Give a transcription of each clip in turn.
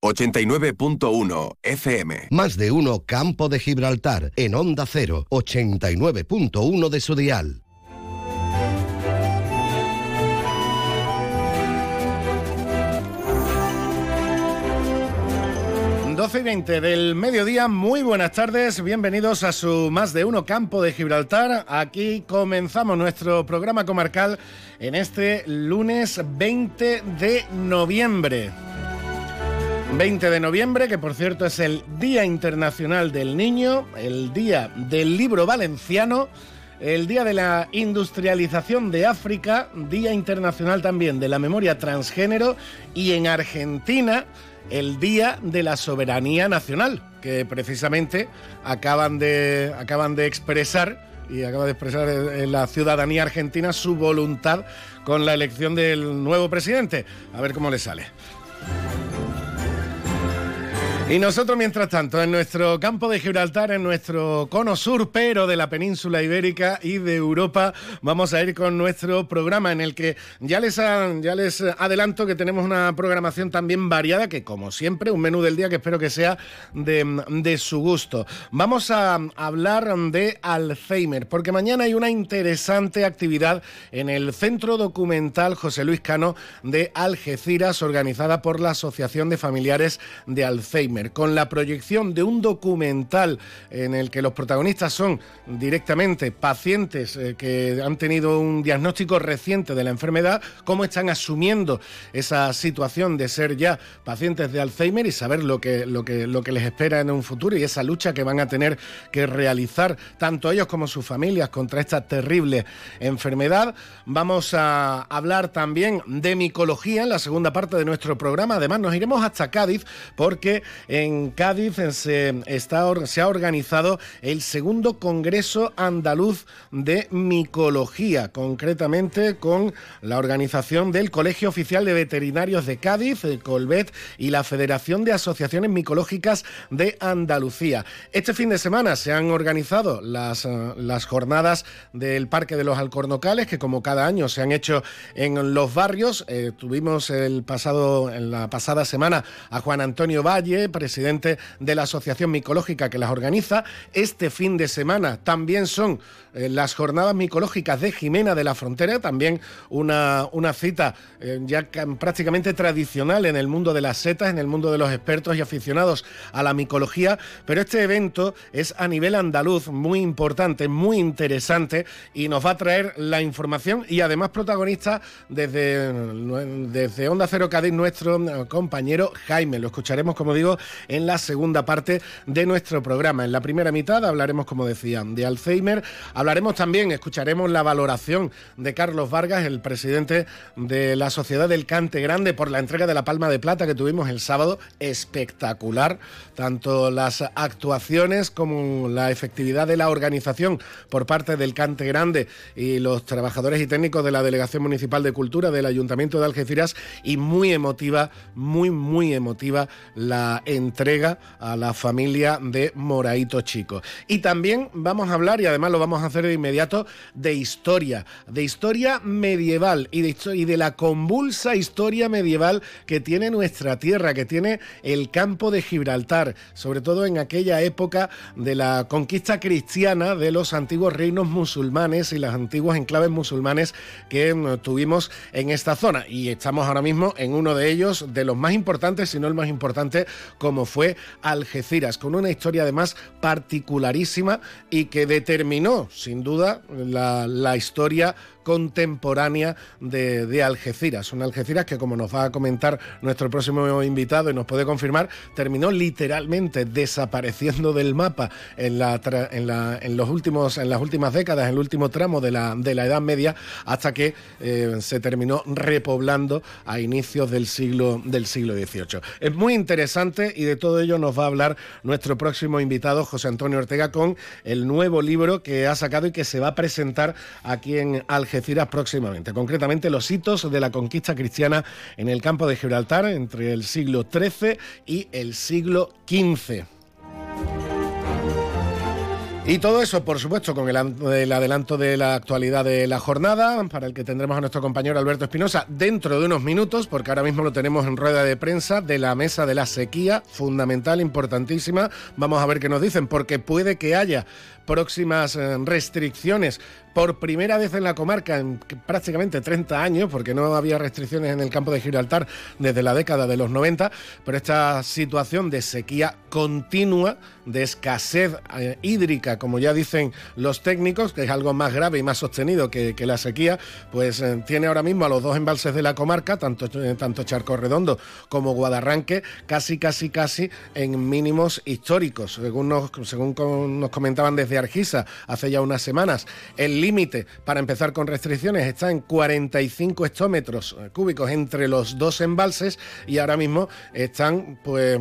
89.1 FM. Más de uno Campo de Gibraltar en Onda 0, 89.1 de su dial. y 20 del mediodía, muy buenas tardes, bienvenidos a su Más de Uno Campo de Gibraltar. Aquí comenzamos nuestro programa comarcal en este lunes 20 de noviembre. 20 de noviembre, que por cierto es el Día Internacional del Niño, el Día del Libro Valenciano, el Día de la Industrialización de África, Día Internacional también de la Memoria Transgénero y en Argentina el Día de la Soberanía Nacional, que precisamente acaban de, acaban de expresar y acaba de expresar la ciudadanía argentina su voluntad con la elección del nuevo presidente. A ver cómo le sale. Y nosotros, mientras tanto, en nuestro campo de Gibraltar, en nuestro cono sur, pero de la península ibérica y de Europa, vamos a ir con nuestro programa en el que ya les, ya les adelanto que tenemos una programación también variada, que como siempre, un menú del día que espero que sea de, de su gusto. Vamos a hablar de Alzheimer, porque mañana hay una interesante actividad en el Centro Documental José Luis Cano de Algeciras, organizada por la Asociación de Familiares de Alzheimer con la proyección de un documental en el que los protagonistas son directamente pacientes eh, que han tenido un diagnóstico reciente de la enfermedad, cómo están asumiendo esa situación de ser ya pacientes de Alzheimer y saber lo que, lo que, lo que les espera en un futuro y esa lucha que van a tener que realizar tanto ellos como sus familias contra esta terrible enfermedad. Vamos a hablar también de micología en la segunda parte de nuestro programa. Además, nos iremos hasta Cádiz porque en Cádiz se, está, se ha organizado el segundo Congreso Andaluz de Micología, concretamente con la organización del Colegio Oficial de Veterinarios de Cádiz, el Colvet, y la Federación de Asociaciones Micológicas de Andalucía. Este fin de semana se han organizado las, eh, las jornadas del Parque de los Alcornocales, que como cada año se han hecho en los barrios. Eh, tuvimos el pasado, en la pasada semana a Juan Antonio Valle, presidente de la Asociación Micológica que las organiza. Este fin de semana también son las jornadas micológicas de Jimena de la Frontera, también una, una cita eh, ya prácticamente tradicional en el mundo de las setas, en el mundo de los expertos y aficionados a la micología, pero este evento es a nivel andaluz muy importante, muy interesante y nos va a traer la información y además protagonista desde, desde Onda Cero Cádiz nuestro eh, compañero Jaime. Lo escucharemos, como digo, en la segunda parte de nuestro programa. En la primera mitad hablaremos, como decía, de Alzheimer. Hablaremos también, escucharemos la valoración de Carlos Vargas, el presidente de la Sociedad del Cante Grande, por la entrega de la Palma de Plata que tuvimos el sábado. Espectacular. Tanto las actuaciones como la efectividad de la organización por parte del Cante Grande y los trabajadores y técnicos de la Delegación Municipal de Cultura del Ayuntamiento de Algeciras. Y muy emotiva, muy, muy emotiva la entrega a la familia de Moraito Chico. Y también vamos a hablar, y además lo vamos a hacer de inmediato, de historia, de historia medieval y de, y de la convulsa historia medieval que tiene nuestra tierra, que tiene el campo de Gibraltar, sobre todo en aquella época de la conquista cristiana de los antiguos reinos musulmanes y las antiguas enclaves musulmanes que mm, tuvimos en esta zona. Y estamos ahora mismo en uno de ellos, de los más importantes, si no el más importante, como fue Algeciras, con una historia además particularísima y que determinó, sin duda, la, la historia contemporánea de, Algeciras. Una Algeciras que, como nos va a comentar nuestro próximo invitado y nos puede confirmar, terminó literalmente desapareciendo del mapa en, la, en, los últimos, en las últimas décadas, en el último tramo de la, de la Edad Media, hasta que eh, se terminó repoblando a inicios del siglo, del siglo XVIII. Es muy interesante y de todo ello nos va a hablar nuestro próximo invitado, José Antonio Ortega, con el nuevo libro que ha sacado y que se va a presentar aquí en Algeciras próximamente, concretamente los hitos de la conquista cristiana en el campo de Gibraltar entre el siglo XIII y el siglo XV. Y todo eso, por supuesto, con el, adelanto de la actualidad de la jornada, para el que tendremos a nuestro compañero Alberto Espinosa dentro de unos minutos, porque ahora mismo lo tenemos en rueda de prensa de la mesa de la sequía, fundamental, importantísima. Vamos a ver qué nos dicen, porque puede que haya próximas eh, restricciones por primera vez en la comarca en prácticamente 30 años, porque no había restricciones en el campo de Gibraltar desde la década de los 90, pero esta situación de sequía continua, de escasez eh, hídrica, como ya dicen los técnicos, que es algo más grave y más sostenido que, la sequía, pues eh, tiene ahora mismo a los dos embalses de la comarca, tanto, tanto Charco Redondo como Guadarranque, casi, casi, casi en mínimos históricos. Según nos, según nos comentaban desde Hace ya unas semanas, el límite para empezar con restricciones está en 45 hectómetros cúbicos entre los dos embalses y ahora mismo están pues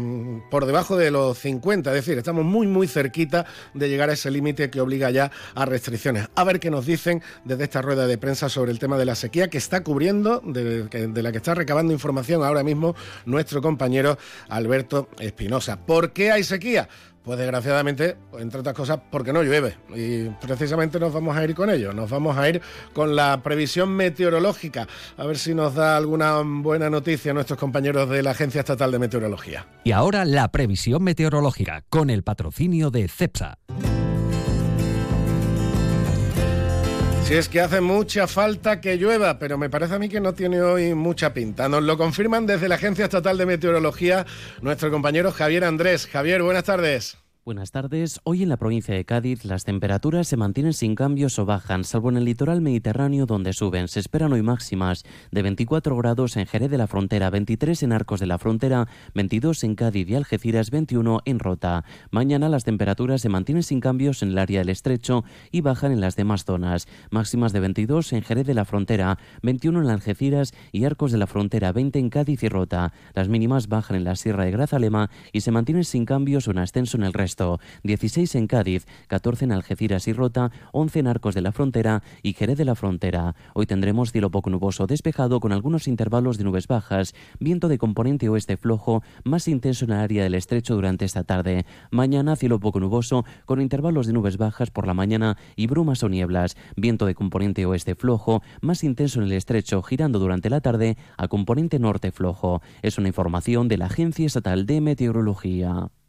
por debajo de los 50, es decir, estamos muy muy cerquita de llegar a ese límite que obliga ya a restricciones. A ver qué nos dicen desde esta rueda de prensa sobre el tema de la sequía que está cubriendo, de, de la que está recabando información ahora mismo nuestro compañero Alberto Espinosa. ¿Por qué hay sequía? Pues desgraciadamente, entre otras cosas, porque no llueve. Y precisamente nos vamos a ir con ello. Nos vamos a ir con la previsión meteorológica. A ver si nos da alguna buena noticia nuestros compañeros de la Agencia Estatal de Meteorología. Y ahora la previsión meteorológica con el patrocinio de CEPSA. Si es que hace mucha falta que llueva, pero me parece a mí que no tiene hoy mucha pinta. Nos lo confirman desde la Agencia Estatal de Meteorología nuestro compañero Javier Andrés. Javier, buenas tardes. Buenas tardes. Hoy en la provincia de Cádiz las temperaturas se mantienen sin cambios o bajan, salvo en el litoral mediterráneo donde suben. Se esperan hoy máximas de 24 grados en Jerez de la Frontera, 23 en Arcos de la Frontera, 22 en Cádiz y Algeciras, 21 en Rota. Mañana las temperaturas se mantienen sin cambios en el área del Estrecho y bajan en las demás zonas. Máximas de 22 en Jerez de la Frontera, 21 en Algeciras y Arcos de la Frontera, 20 en Cádiz y Rota. Las mínimas bajan en la Sierra de Grazalema y se mantienen sin cambios o en ascenso en el resto. 16 en Cádiz, 14 en Algeciras y Rota, 11 en Arcos de la Frontera y Jerez de la Frontera. Hoy tendremos cielo poco nuboso despejado con algunos intervalos de nubes bajas, viento de componente oeste flojo, más intenso en el área del estrecho durante esta tarde. Mañana cielo poco nuboso con intervalos de nubes bajas por la mañana y brumas o nieblas, viento de componente oeste flojo, más intenso en el estrecho girando durante la tarde a componente norte flojo. Es una información de la Agencia Estatal de Meteorología.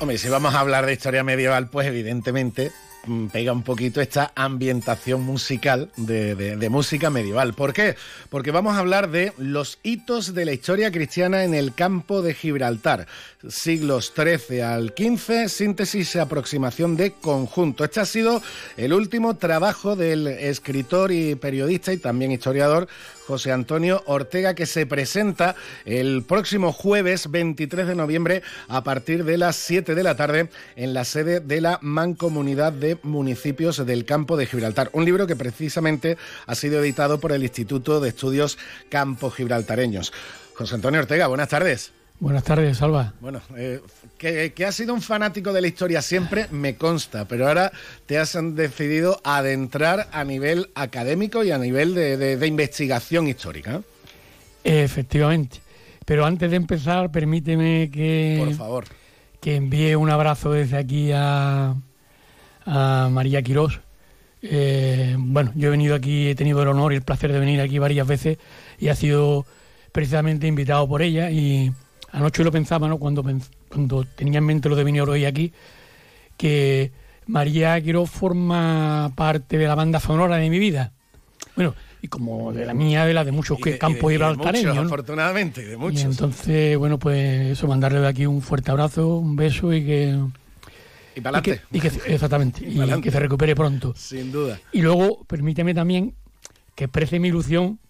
Hombre, si vamos a hablar de historia medieval, pues evidentemente mm, pega un poquito esta ambientación musical de, música medieval. ¿Por qué? Porque vamos a hablar de los hitos de la historia cristiana en el campo de Gibraltar, siglos XIII al XV, síntesis y aproximación de conjunto. Este ha sido el último trabajo del escritor y periodista y también historiador José Antonio Ortega, que se presenta el próximo jueves 23 de noviembre a partir de las 7 de la tarde en la sede de la Mancomunidad de Municipios del Campo de Gibraltar. Un libro que precisamente ha sido editado por el Instituto de Estudios Campo Gibraltareños. José Antonio Ortega, buenas tardes. Buenas tardes, Salva. Bueno, eh, que, has sido un fanático de la historia siempre me consta, pero ahora te has decidido adentrar a nivel académico y a nivel de, investigación histórica. Efectivamente. Pero antes de empezar, permíteme que... Por favor. Que envíe un abrazo desde aquí a, a María Quirós. Eh, bueno, yo he venido aquí, he tenido el honor y el placer de venir aquí varias veces y ha sido precisamente invitado por ella y anoche lo pensaba, ¿no? Cuando, cuando tenía en mente lo de venir hoy aquí, que María Quirós forma parte de la banda sonora de mi vida. Bueno, y como de la mía, de la de muchos que campos gibraltareños. ¿no? afortunadamente, de muchos. Y entonces, bueno, pues eso, mandarle de aquí un fuerte abrazo, un beso y que y para adelante. exactamente. Y, que se recupere pronto. Sin duda. Y luego, permíteme también que exprese mi ilusión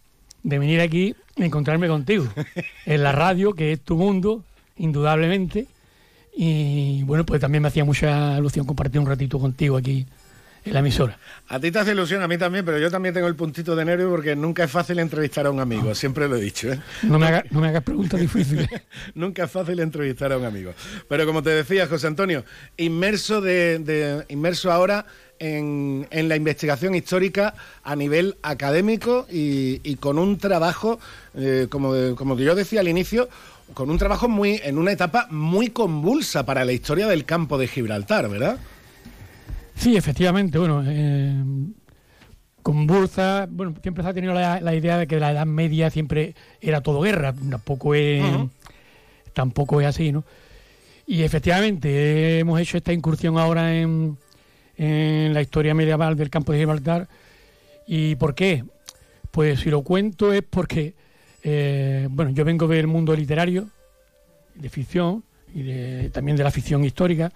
de venir aquí y encontrarme contigo. en la radio, que es tu mundo, indudablemente. Y bueno, pues también me hacía mucha ilusión compartir un ratito contigo aquí la emisora. A ti te hace ilusión, a mí también, pero yo también tengo el puntito de nervio porque nunca es fácil entrevistar a un amigo, siempre lo he dicho. ¿eh? No, me hagas preguntas difíciles. nunca es fácil entrevistar a un amigo. Pero como te decía, José Antonio, inmerso, de, inmerso ahora en, la investigación histórica a nivel académico y, con un trabajo, eh, como, como yo decía al inicio, con un trabajo muy en una etapa muy convulsa para la historia del campo de Gibraltar, ¿verdad? Sí, efectivamente, bueno, eh, con Burza, bueno, siempre se ha tenido la, idea de que la Edad Media siempre era todo guerra, tampoco es, tampoco es así, ¿no? Y efectivamente hemos hecho esta incursión ahora en, la historia medieval del campo de Gibraltar. ¿Y por qué? Pues si lo cuento es porque, eh, bueno, yo vengo del mundo literario, de ficción y también de la ficción histórica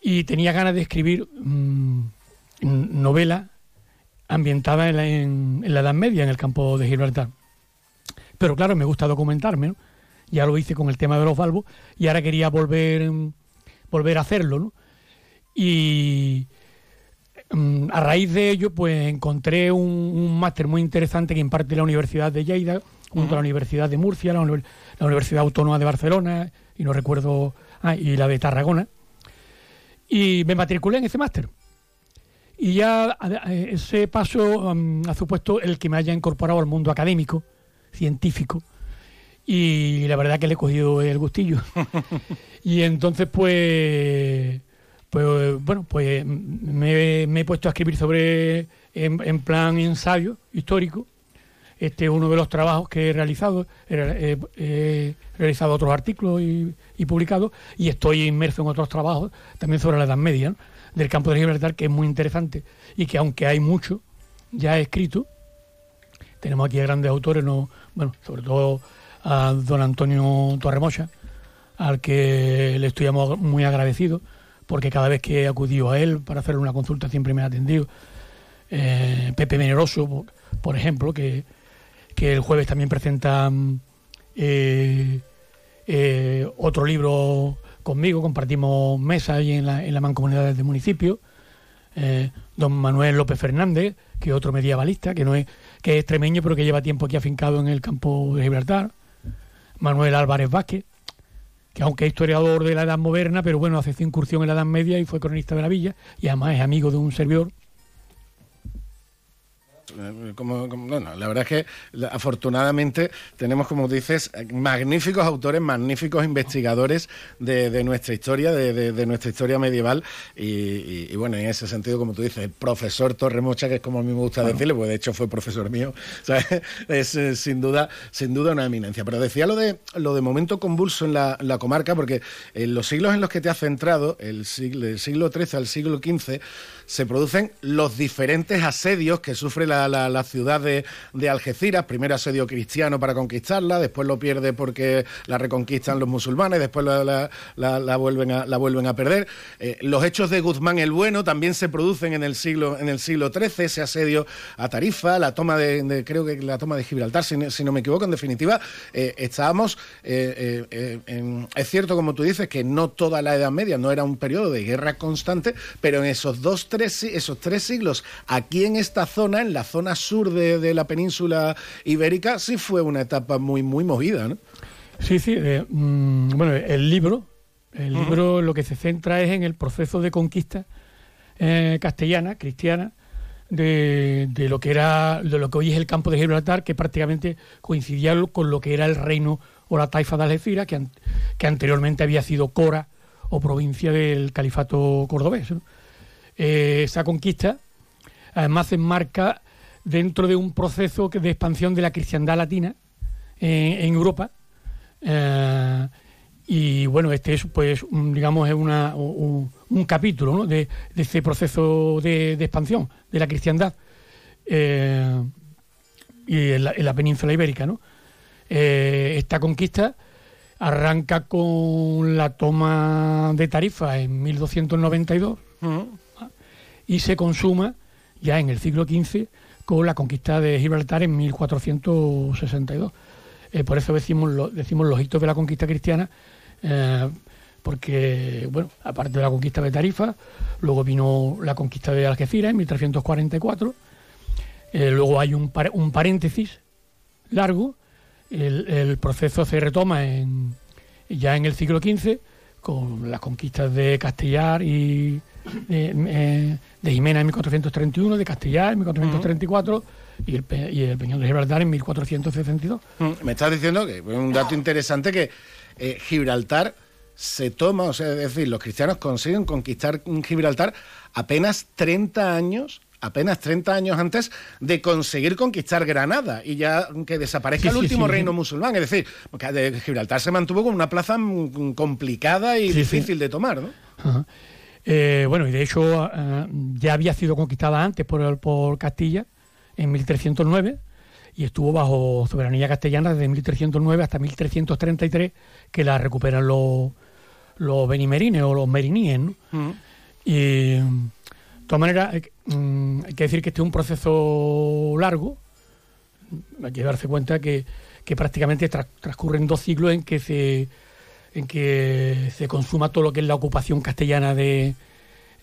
y tenía ganas de escribir mm, novela ambientada en la, Edad Media, en el campo de Gibraltar. Pero claro, me gusta documentarme, ya lo hice con el tema de los valvos y ahora quería volver, volver a hacerlo. ¿no? Y mm, a raíz de ello, pues encontré un, máster muy interesante que imparte la Universidad de Lleida, junto a la Universidad de Murcia, la, Universidad Autónoma de Barcelona, y no recuerdo, ah, y la de Tarragona y me matriculé en ese máster. Y ya ese paso um, ha supuesto el que me haya incorporado al mundo académico, científico, y la verdad que le he cogido el gustillo. y entonces, pues, pues bueno, pues me, he puesto a escribir sobre, en, plan ensayo histórico. Este es uno de los trabajos que he realizado. He, realizado otros artículos y, y publicado, y estoy inmerso en otros trabajos también sobre la Edad Media, del campo de Gibraltar, que es muy interesante y que aunque hay mucho ya escrito, tenemos aquí a grandes autores, no, bueno, sobre todo a don Antonio Torremocha, al que le estoy muy agradecido, porque cada vez que he acudido a él para hacer una consulta siempre me ha atendido. Eh, Pepe Veneroso, por, ejemplo, que, que, el jueves también presenta eh, eh, otro libro conmigo, compartimos mesa ahí en la, en la mancomunidad del municipio. Eh, don Manuel López Fernández, que es otro medievalista, que no es, que es extremeño, pero que lleva tiempo aquí afincado en el campo de Gibraltar. Manuel Álvarez Vázquez, que aunque es historiador de la Edad Moderna, pero bueno, hace incursión en la Edad Media y fue cronista de la villa, y además es amigo de un servidor eh, como, bueno, la verdad es que afortunadamente tenemos, como dices, magníficos autores, magníficos investigadores de, nuestra historia, de, nuestra historia medieval. Y, bueno, en ese sentido, como tú dices, el profesor Torremocha, que es como a mí me gusta decirle, pues de hecho fue profesor mío, es eh, sin duda, sin duda una eminencia. Pero decía lo de lo de momento convulso en la, comarca, porque en los siglos en los que te has centrado, el siglo, del siglo XIII al siglo XV, se producen los diferentes asedios que sufre la, ciudad de, Algeciras. Primero asedio cristiano para conquistarla, después lo pierde porque la reconquistan los musulmanes, después la, vuelven, a, la vuelven a perder. Eh, los hechos de Guzmán el Bueno también se producen en el siglo, en el siglo XIII, ese asedio a Tarifa, la toma de, creo que la toma de Gibraltar, si, no me equivoco, en definitiva, eh, estábamos, eh, es cierto como tú dices, que no toda la Edad Media, no era un periodo de guerra constante, pero en esos dos, esos tres siglos aquí en esta zona, en la zona sur de, la península ibérica, sí fue una etapa muy, muy movida, ¿no? Sí, sí. Mm, bueno, el libro, el libro lo que se centra es en el proceso de conquista eh, castellana, cristiana, de, lo que era, de lo que hoy es el campo de Gibraltar, que prácticamente coincidía con lo que era el reino o la taifa de Algeciras, que, que anteriormente había sido Cora o provincia del califato cordobés. Eh, esa conquista además se enmarca dentro de un proceso de expansión de la cristiandad latina eh, en Europa. Eh, y bueno, este es, pues, digamos, es una, un, capítulo de, de, ese proceso de, expansión de la cristiandad y en la, península ibérica. ¿no? Esta conquista arranca con la toma de Tarifa en 1292 y se consuma ya en el siglo XV con la conquista de Gibraltar en 1462. Eh, por eso decimos, decimos los hitos de la conquista cristiana eh, porque, bueno, aparte de la conquista de Tarifa, luego vino la conquista de Algeciras en 1344, eh, luego hay un, un paréntesis largo, el, proceso se retoma en, ya en el siglo XV con las conquistas de Castellar y de, Jimena en 1431, de Castellar en 1434 y, el, el Peñón de Gibraltar en 1462. Me estás diciendo que un dato interesante que eh, Gibraltar se toma, o sea, es decir, los cristianos consiguen conquistar Gibraltar apenas 30 años apenas 30 años antes de conseguir conquistar Granada y ya que desaparezca el último reino musulmán. Es decir, Gibraltar se mantuvo como una plaza complicada y difícil de tomar, ¿no? Eh, bueno, y de hecho eh, ya había sido conquistada antes por, por Castilla en 1309 y estuvo bajo soberanía castellana desde 1309 hasta 1333, que la recuperan los, los benimerines o los meriníes. ¿no? Mm. Y todas maneras, mm, hay que decir que este es un proceso largo. Hay que darse cuenta que, que prácticamente transcurren dos siglos en que se en que se consuma todo lo que es la ocupación castellana de,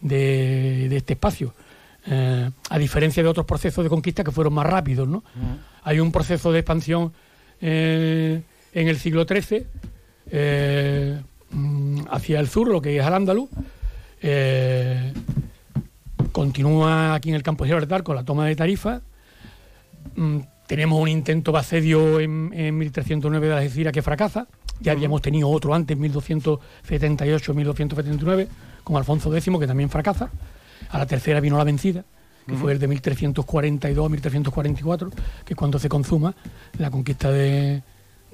de, este espacio. Eh, a diferencia de otros procesos de conquista que fueron más rápidos, ¿no? Mm hay un proceso de expansión eh, en el siglo XIII eh, mm, hacia el sur, lo que es al-Ándalus. Eh, continúa aquí en el campo de Gibraltar con la toma de Tarifa. Mm, tenemos un intento de asedio en, 1309 de Algeciras que fracasa. Ya habíamos tenido otro antes, 1278-1279, con Alfonso X, que también fracasa. A la tercera vino la vencida que fue el de 1342 a 1344, que es cuando se consuma la conquista de,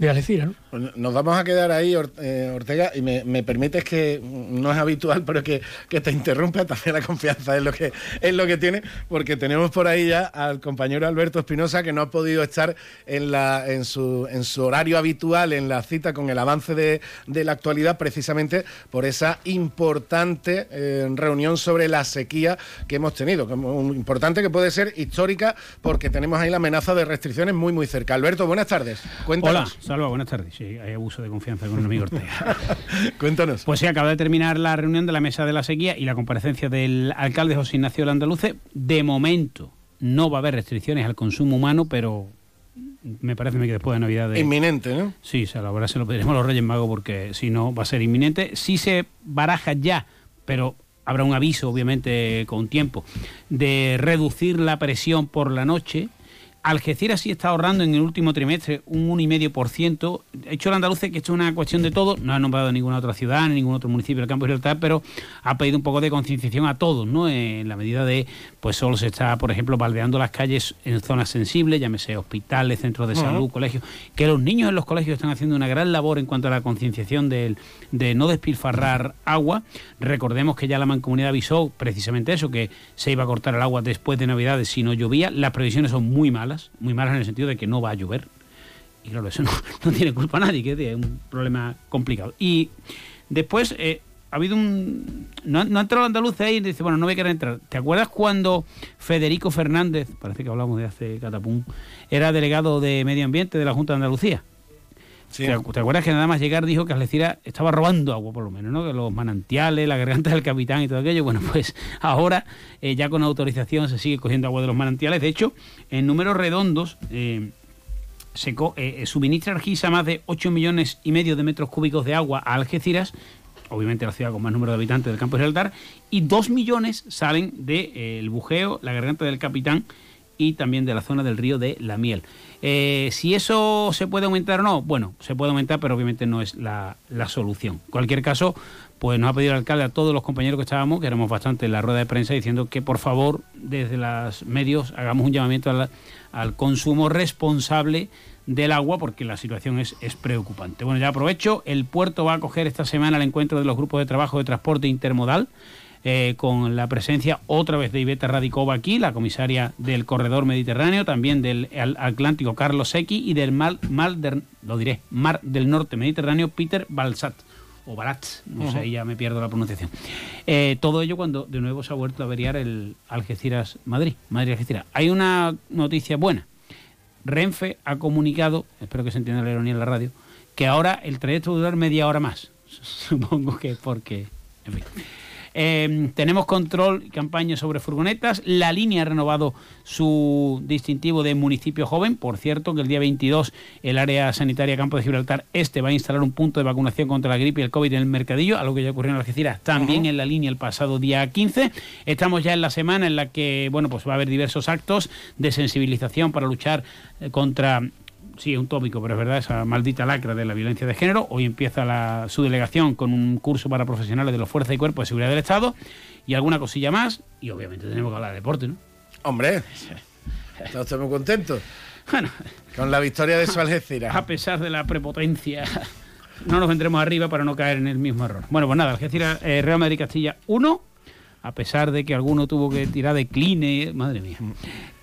de Algeciras. ¿no? Pues nos vamos a quedar ahí, eh, Ortega, y me, permites que no es habitual, pero que, te interrumpa también la confianza es lo que es lo que tiene, porque tenemos por ahí ya al compañero Alberto Espinosa que no ha podido estar en, la, en, su, en su horario habitual en la cita con el avance de, la actualidad, precisamente por esa importante eh, reunión sobre la sequía que hemos tenido, importante que puede ser histórica, porque tenemos ahí la amenaza de restricciones muy, muy cerca. Alberto, buenas tardes. Cuéntanos. Salva, buenas tardes. Sí, hay abuso de confianza con el amigo Ortega. Cuéntanos. Pues sí, acaba de terminar la reunión de la Mesa de la Sequía y la comparecencia del alcalde José Ignacio Landaluce. De momento no va a haber restricciones al consumo humano, pero me parece que después de Navidad... Inminente, ¿no? Sí, se la verdad se lo pediremos a los Reyes Magos porque si no va a ser inminente. Sí se baraja ya, pero habrá un aviso, obviamente, con tiempo, de reducir la presión por la noche Algeciras sí está ahorrando en el último trimestre un 1,5%. Ha hecho el andaluce que esto es una cuestión de todo. No ha nombrado ninguna otra ciudad, ni ningún otro municipio del campo de Gibraltar, pero ha pedido un poco de concienciación a todos, ¿no? En la medida de, pues solo se está, por ejemplo, baldeando las calles en zonas sensibles, llámese hospitales, centros de salud, colegios. Que los niños en los colegios están haciendo una gran labor en cuanto a la concienciación de, de no despilfarrar agua. Recordemos que ya la mancomunidad avisó precisamente eso, que se iba a cortar el agua después de Navidades si no llovía. Las previsiones son muy malas muy malas en el sentido de que no va a llover. Y claro, eso no, tiene culpa nadie, que es un problema complicado. Y después eh, ha habido un... No, ha entrado andaluz ahí y dice, bueno, no voy a querer entrar. ¿Te acuerdas cuando Federico Fernández, parece que hablamos de hace catapum, era delegado de Medio Ambiente de la Junta de Andalucía? ¿Te, acuerdas que nada más llegar dijo que Algeciras estaba robando agua, por lo menos, ¿no? Los manantiales, la garganta del capitán y todo aquello. Bueno, pues ahora, eh, ya con autorización, se sigue cogiendo agua de los manantiales. De hecho, en números redondos, eh, se eh, suministra Argisa más de 8 millones y medio de metros cúbicos de agua a Algeciras, obviamente la ciudad con más número de habitantes del campo de Gibraltar, y 2 millones salen del de, eh, bujeo, la garganta del capitán y también de la zona del río de La Miel. Eh, si eso se puede aumentar o no, bueno, se puede aumentar, pero obviamente no es la, la, solución. En cualquier caso, pues nos ha pedido el alcalde a todos los compañeros que estábamos, que éramos bastante en la rueda de prensa, diciendo que por favor, desde los medios, hagamos un llamamiento al, al consumo responsable del agua porque la situación es, es, preocupante. Bueno, ya aprovecho, el puerto va a acoger esta semana el encuentro de los grupos de trabajo de transporte intermodal. Eh, con la presencia otra vez de Iveta Radicova aquí, la comisaria del corredor mediterráneo, también del Atlántico Carlos Secchi y del Mar, del, lo diré, Mar del Norte Mediterráneo Peter Balsat o Barat, no sé, ya me pierdo la pronunciación. Eh, todo ello cuando de nuevo se ha vuelto a averiar el Algeciras Madrid, Madrid Algeciras. Hay una noticia buena. Renfe ha comunicado, espero que se entienda la ironía en la radio, que ahora el trayecto va a durar media hora más. Supongo que porque, en fin. Eh, tenemos control y campaña sobre furgonetas. La línea ha renovado su distintivo de municipio joven. Por cierto, que el día 22 el área sanitaria Campo de Gibraltar Este va a instalar un punto de vacunación contra la gripe y el COVID en el mercadillo, algo que ya ocurrió en Algeciras, también en la línea el pasado día 15. Estamos ya en la semana en la que bueno, pues va a haber diversos actos de sensibilización para luchar eh, contra sí, es un tópico, pero es verdad, esa maldita lacra de la violencia de género. Hoy empieza la, su delegación con un curso para profesionales de los Fuerzas y Cuerpos de Seguridad del Estado y alguna cosilla más. Y obviamente tenemos que hablar de deporte, ¿no? Hombre, estoy muy contento. Bueno, con la victoria de su Algeciras. A pesar de la prepotencia, no nos vendremos arriba para no caer en el mismo error. Bueno, pues nada, Algeciras, eh, Real Madrid Castilla 1 a pesar de que alguno tuvo que tirar de cline, madre mía.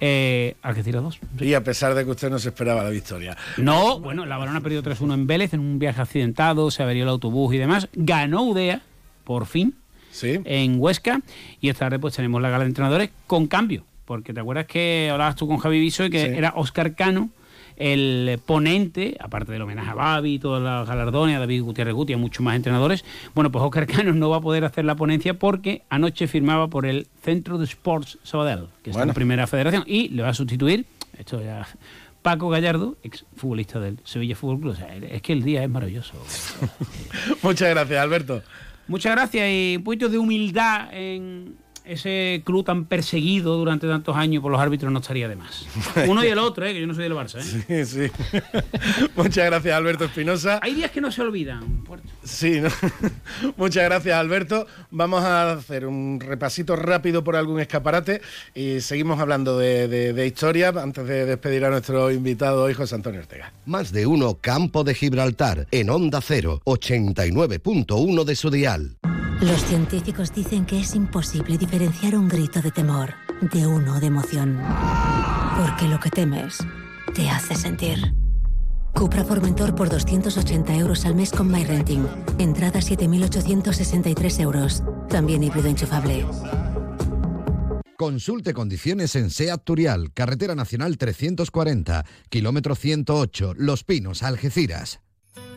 Eh, Algeciras 2. Y a pesar de que usted no se esperaba la victoria. No, bueno, la Barona ha perdido 3-1 en Vélez en un viaje accidentado, se averió el autobús y demás. Ganó Udea, por fin, ¿Sí? en Huesca. Y esta tarde pues tenemos la gala de entrenadores con cambio. Porque te acuerdas que hablabas tú con Javi Viso y que era Oscar Cano el ponente, aparte del homenaje a Babi todos los galardones, a David Gutiérrez Guti, a muchos más entrenadores, bueno, pues Oscar Cano no va a poder hacer la ponencia porque anoche firmaba por el Centro de Sports Sabadell, que es la primera federación, y le va a sustituir, esto ya... Paco Gallardo, ex futbolista del Sevilla Fútbol Club. O sea, es que el día es maravilloso. Muchas gracias, Alberto. Muchas gracias y un poquito de humildad en, ese club tan perseguido durante tantos años por los árbitros no estaría de más. Uno y el otro, ¿eh? que yo no soy del Barça. ¿eh? Sí, sí. Muchas gracias, Alberto Espinosa. Hay días que no se olvidan. Sí, muchas gracias, Alberto. Vamos a hacer un repasito rápido por algún escaparate y seguimos hablando de, historia antes de despedir a nuestro invitado hoy, José Antonio Ortega. Más de uno, Campo de Gibraltar, en Onda Cero, 89.1 de su dial. Los científicos dicen que es imposible diferenciar un grito de temor de uno de emoción. Porque lo que temes te hace sentir. Cupra Formentor por 280 euros al mes con MyRenting. Entrada 7.863 euros. También híbrido enchufable. Consulte condiciones en SEAT Turial, Carretera Nacional 340, kilómetro 108, Los Pinos, Algeciras.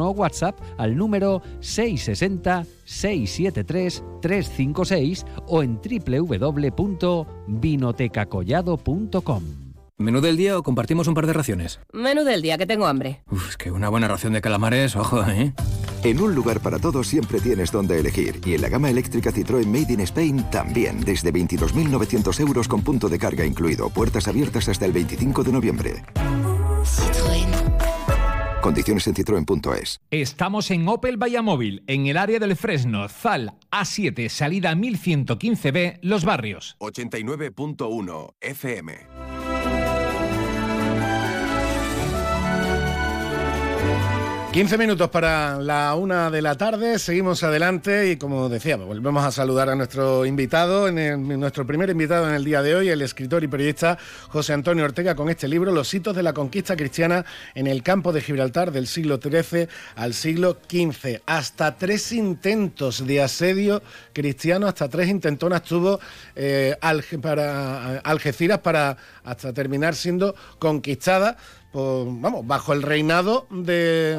o WhatsApp al número 660 673 356 o en www.vinotecacollado.com. ¿Menú del día o compartimos un par de raciones? Menú del día, que tengo hambre. Uf, es que una buena ración de calamares, ojo, ¿eh? En un lugar para todos siempre tienes donde elegir. Y en la gama eléctrica Citroën Made in Spain también. Desde 22.900 euros con punto de carga incluido. Puertas abiertas hasta el 25 de noviembre. Condiciones en citroen.es. Estamos en Opel Vallamóvil, en el área del Fresno, ZAL, A7, salida 1115B, Los Barrios. 89.1 FM. 15 minutos para la una de la tarde, seguimos adelante y como decíamos, volvemos a saludar a nuestro invitado, en, nuestro primer invitado en el día de hoy, el escritor y periodista José Antonio Ortega, con este libro, Los hitos de la conquista cristiana en el campo de Gibraltar del siglo XIII al siglo XV. Hasta tres intentos de asedio cristiano, hasta tres intentonas tuvo eh, para, Algeciras para hasta terminar siendo conquistada vamos, bajo el reinado de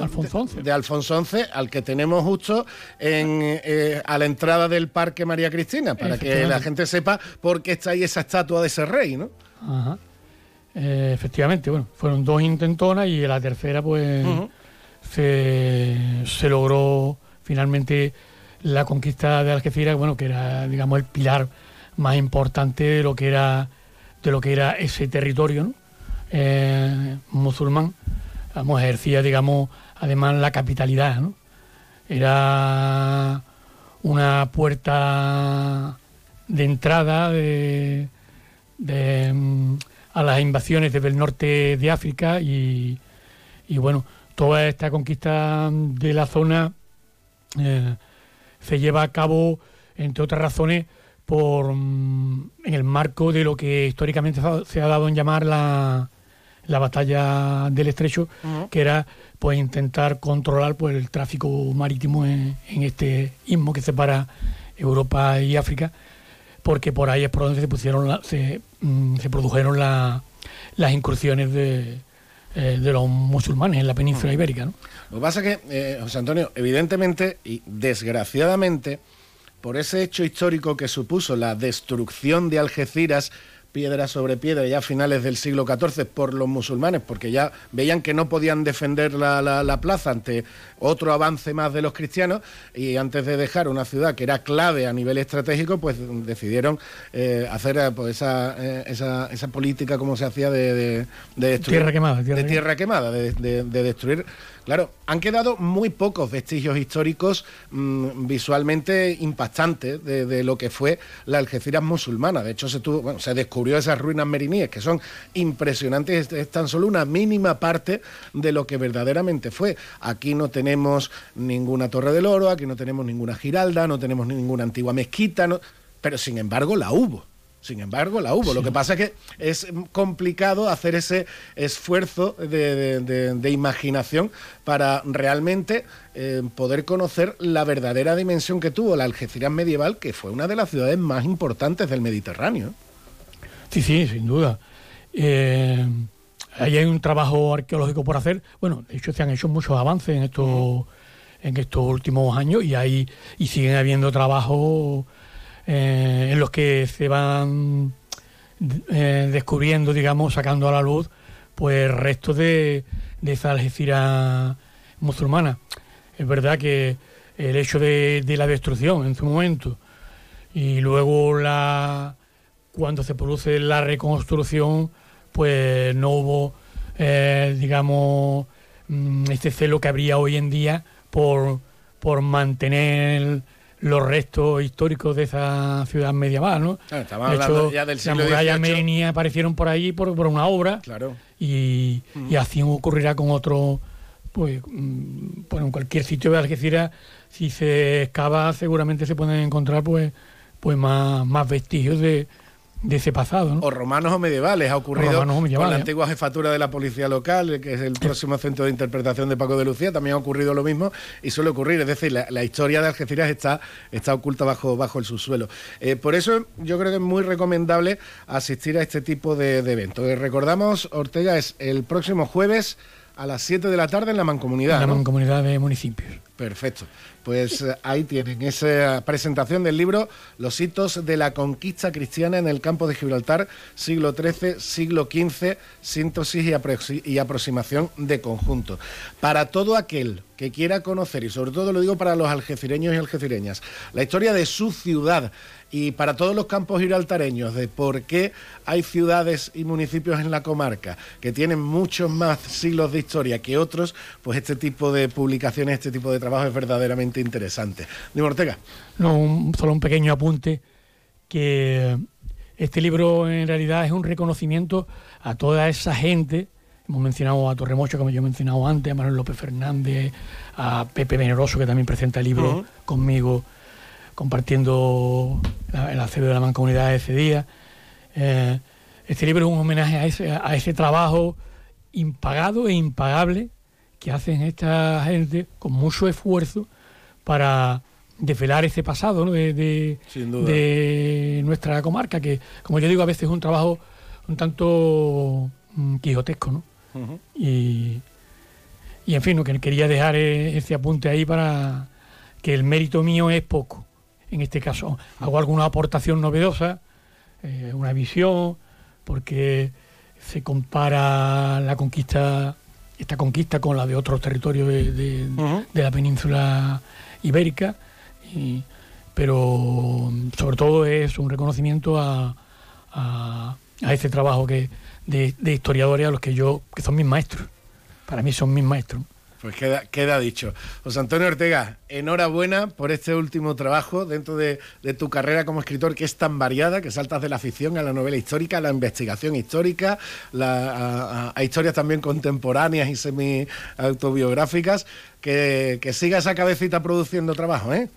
Alfonso XI, al que tenemos justo en, eh, a la entrada del Parque María Cristina, para que la gente sepa por qué está ahí esa estatua de ese rey, ¿no? Ajá. Eh, efectivamente, bueno, fueron dos intentonas y la tercera, pues, se, se, logró finalmente la conquista de Algeciras, bueno, que era, digamos, el pilar más importante de lo que era de lo que era ese territorio, ¿no? Eh, musulmán, vamos, ejercía, digamos, además la capitalidad. Era una puerta de entrada de, mm, a las invasiones desde el norte de África y, bueno, toda esta conquista de la zona eh, se lleva a cabo, entre otras razones, por mm, en el marco de lo que históricamente se ha dado en llamar la, la batalla del estrecho, que era pues intentar controlar pues el tráfico marítimo en, este istmo que separa Europa y África, porque por ahí es por donde se pusieron se, mm, se, produjeron las incursiones de, eh, de los musulmanes en la península ibérica. ¿no? Lo que pasa es que, eh, José Antonio, evidentemente y desgraciadamente, por ese hecho histórico que supuso la destrucción de Algeciras, piedra sobre piedra ya a finales del siglo XIV por los musulmanes, porque ya veían que no podían defender la, plaza ante otro avance más de los cristianos y antes de dejar una ciudad que era clave a nivel estratégico, pues decidieron eh, hacer eh, pues, eh, esa, esa, política como se hacía de, destruir... Tierra quemada. de tierra quemada, de, destruir Claro, han quedado muy pocos vestigios históricos mm, visualmente impactantes de, lo que fue la Algeciras musulmana. De hecho, se, tuvo, se descubrió esas ruinas meriníes que son impresionantes, es, tan solo una mínima parte de lo que verdaderamente fue. Aquí no tenemos ninguna torre del oro, aquí no tenemos ninguna giralda, no tenemos ninguna antigua mezquita, pero sin embargo la hubo. Sin embargo, la hubo. Lo que pasa es que es complicado hacer ese esfuerzo de, imaginación para realmente eh, poder conocer la verdadera dimensión que tuvo la Algeciras medieval, que fue una de las ciudades más importantes del Mediterráneo. Sí, sí, sin duda. Eh, ahí hay un trabajo arqueológico por hacer. Bueno, de hecho se han hecho muchos avances en estos, en estos últimos años y ahí y siguen habiendo trabajos eh, en los que se van eh, descubriendo, digamos, sacando a la luz, pues restos de, de esa Algeciras musulmana. Es verdad que el hecho de, la destrucción en su momento y luego la cuando se produce la reconstrucción, pues no hubo, eh, digamos, mm, este celo que habría hoy en día por, por mantener los restos históricos de esa ciudad medieval, ¿no? Claro, de hecho, ya del siglo la aparecieron por allí por, una obra. Claro. Y, así ocurrirá con otro, pues, mm, bueno, en cualquier sitio de Algeciras, si se excava, seguramente se pueden encontrar, pues, pues más, más vestigios de, de ese pasado. ¿no? O romanos o medievales. Ha ocurrido con la antigua jefatura de la policía local, que es el próximo centro de interpretación de Paco de Lucía, también ha ocurrido lo mismo y suele ocurrir. Es decir, la, historia de Algeciras está, está oculta bajo, bajo el subsuelo. Eh, por eso yo creo que es muy recomendable asistir a este tipo de, de eventos. Eh, recordamos, Ortega, es el próximo jueves a las 7 de la tarde en la Mancomunidad. En la Mancomunidad de Municipios. Perfecto. Pues eh, ahí tienen esa presentación del libro Los hitos de la conquista cristiana en el campo de Gibraltar, siglo XIII, siglo XV, síntesis y, aproximación de conjunto. Para todo aquel que quiera conocer, y sobre todo lo digo para los algecireños y algecireñas, la historia de su ciudad Y para todos los campos gibraltareños, de por qué hay ciudades y municipios en la comarca que tienen muchos más siglos de historia que otros, pues este tipo de publicaciones, este tipo de trabajo es verdaderamente interesante. Dime, Ortega. No, solo un pequeño apunte que este libro en realidad es un reconocimiento a toda esa gente. Hemos mencionado a Torremocho, como yo he mencionado antes, a Manuel López Fernández, a Pepe Veneroso, que también presenta el libro conmigo, compartiendo la, sede de la mancomunidad ese día. Eh, este libro es un homenaje a ese, a ese trabajo impagado e impagable que hacen esta gente con mucho esfuerzo para desvelar ese pasado de, de, nuestra comarca, que como yo digo, a veces es un trabajo un tanto mm, quijotesco, ¿no? y, y, en fin, que quería dejar e, ese apunte ahí para que el mérito mío es poco. En este caso, hago alguna aportación novedosa, eh, una visión, porque se compara la conquista, esta conquista con la de otros territorios de, de la península ibérica pero sobre todo es un reconocimiento a, a, ese trabajo que de, historiadores a los que yo, que son mis maestros. Para mí son mis maestros. Pues queda, queda dicho. José Antonio Ortega, enhorabuena por este último trabajo dentro de, tu carrera como escritor que es tan variada, que saltas de la ficción a la novela histórica, a la investigación histórica, a, historias también contemporáneas y semi-autobiográficas. Que, que siga esa cabecita produciendo trabajo, ¿eh?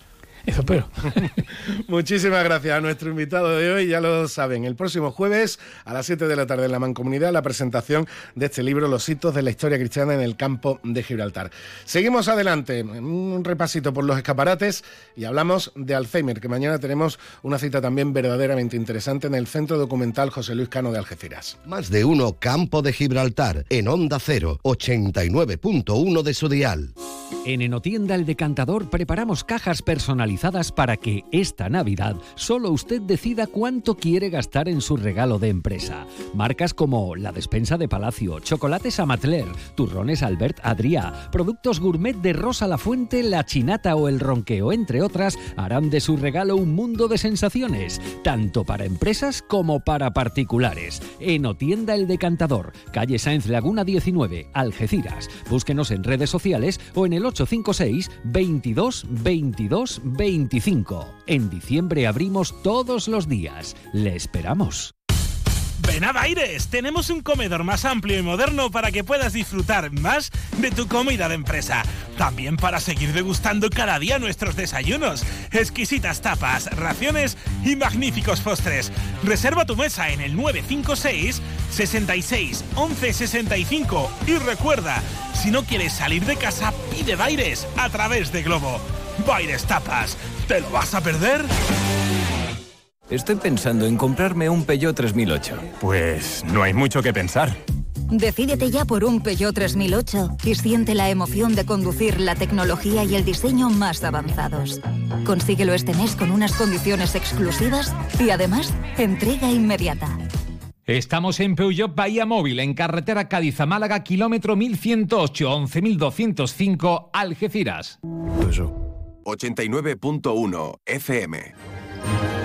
Eso pero Muchísimas gracias a nuestro invitado de hoy, ya lo saben, el próximo jueves a las 7 de la tarde en la Mancomunidad la presentación de este libro Los hitos de la historia cristiana en el campo de Gibraltar. Seguimos adelante, un repasito por los escaparates y hablamos de Alzheimer, que mañana tenemos una cita también verdaderamente interesante en el Centro Documental José Luis Cano de Algeciras. Más de uno Campo de Gibraltar en Onda 0, 89.1 de su dial. En Enotienda El Decantador preparamos cajas personalizadas para que esta Navidad solo usted decida cuánto quiere gastar en su regalo de empresa. Marcas como la despensa de Palacio, chocolates Amatler, turrones Albert Adrià, productos gourmet de Rosa La Fuente, La Chinata o El Ronqueo, entre otras, harán de su regalo un mundo de sensaciones, tanto para empresas como para particulares. Enotienda El Decantador, calle Sáenz Laguna 19, Algeciras. Búsquenos en redes sociales o en el 856 22 22 25. En diciembre abrimos todos los días. Le esperamos. Ven a Baires, tenemos un comedor más amplio y moderno para que puedas disfrutar más de tu comida de empresa. También para seguir degustando cada día nuestros desayunos, exquisitas tapas, raciones y magníficos postres. Reserva tu mesa en el 956 66 11 65 y recuerda, si no quieres salir de casa, pide Baires a través de Globo. Baires Tapas, ¿te lo vas a perder? Estoy pensando en comprarme un Peugeot 3008. Pues no hay mucho que pensar. Decídete ya por un Peugeot 3008 y siente la emoción de conducir la tecnología y el diseño más avanzados. Consíguelo este mes con unas condiciones exclusivas y además entrega inmediata. Estamos en Peugeot Bahía Móvil, en carretera Cádiz a Málaga, kilómetro 1108, 11205, Algeciras. 89.1 FM.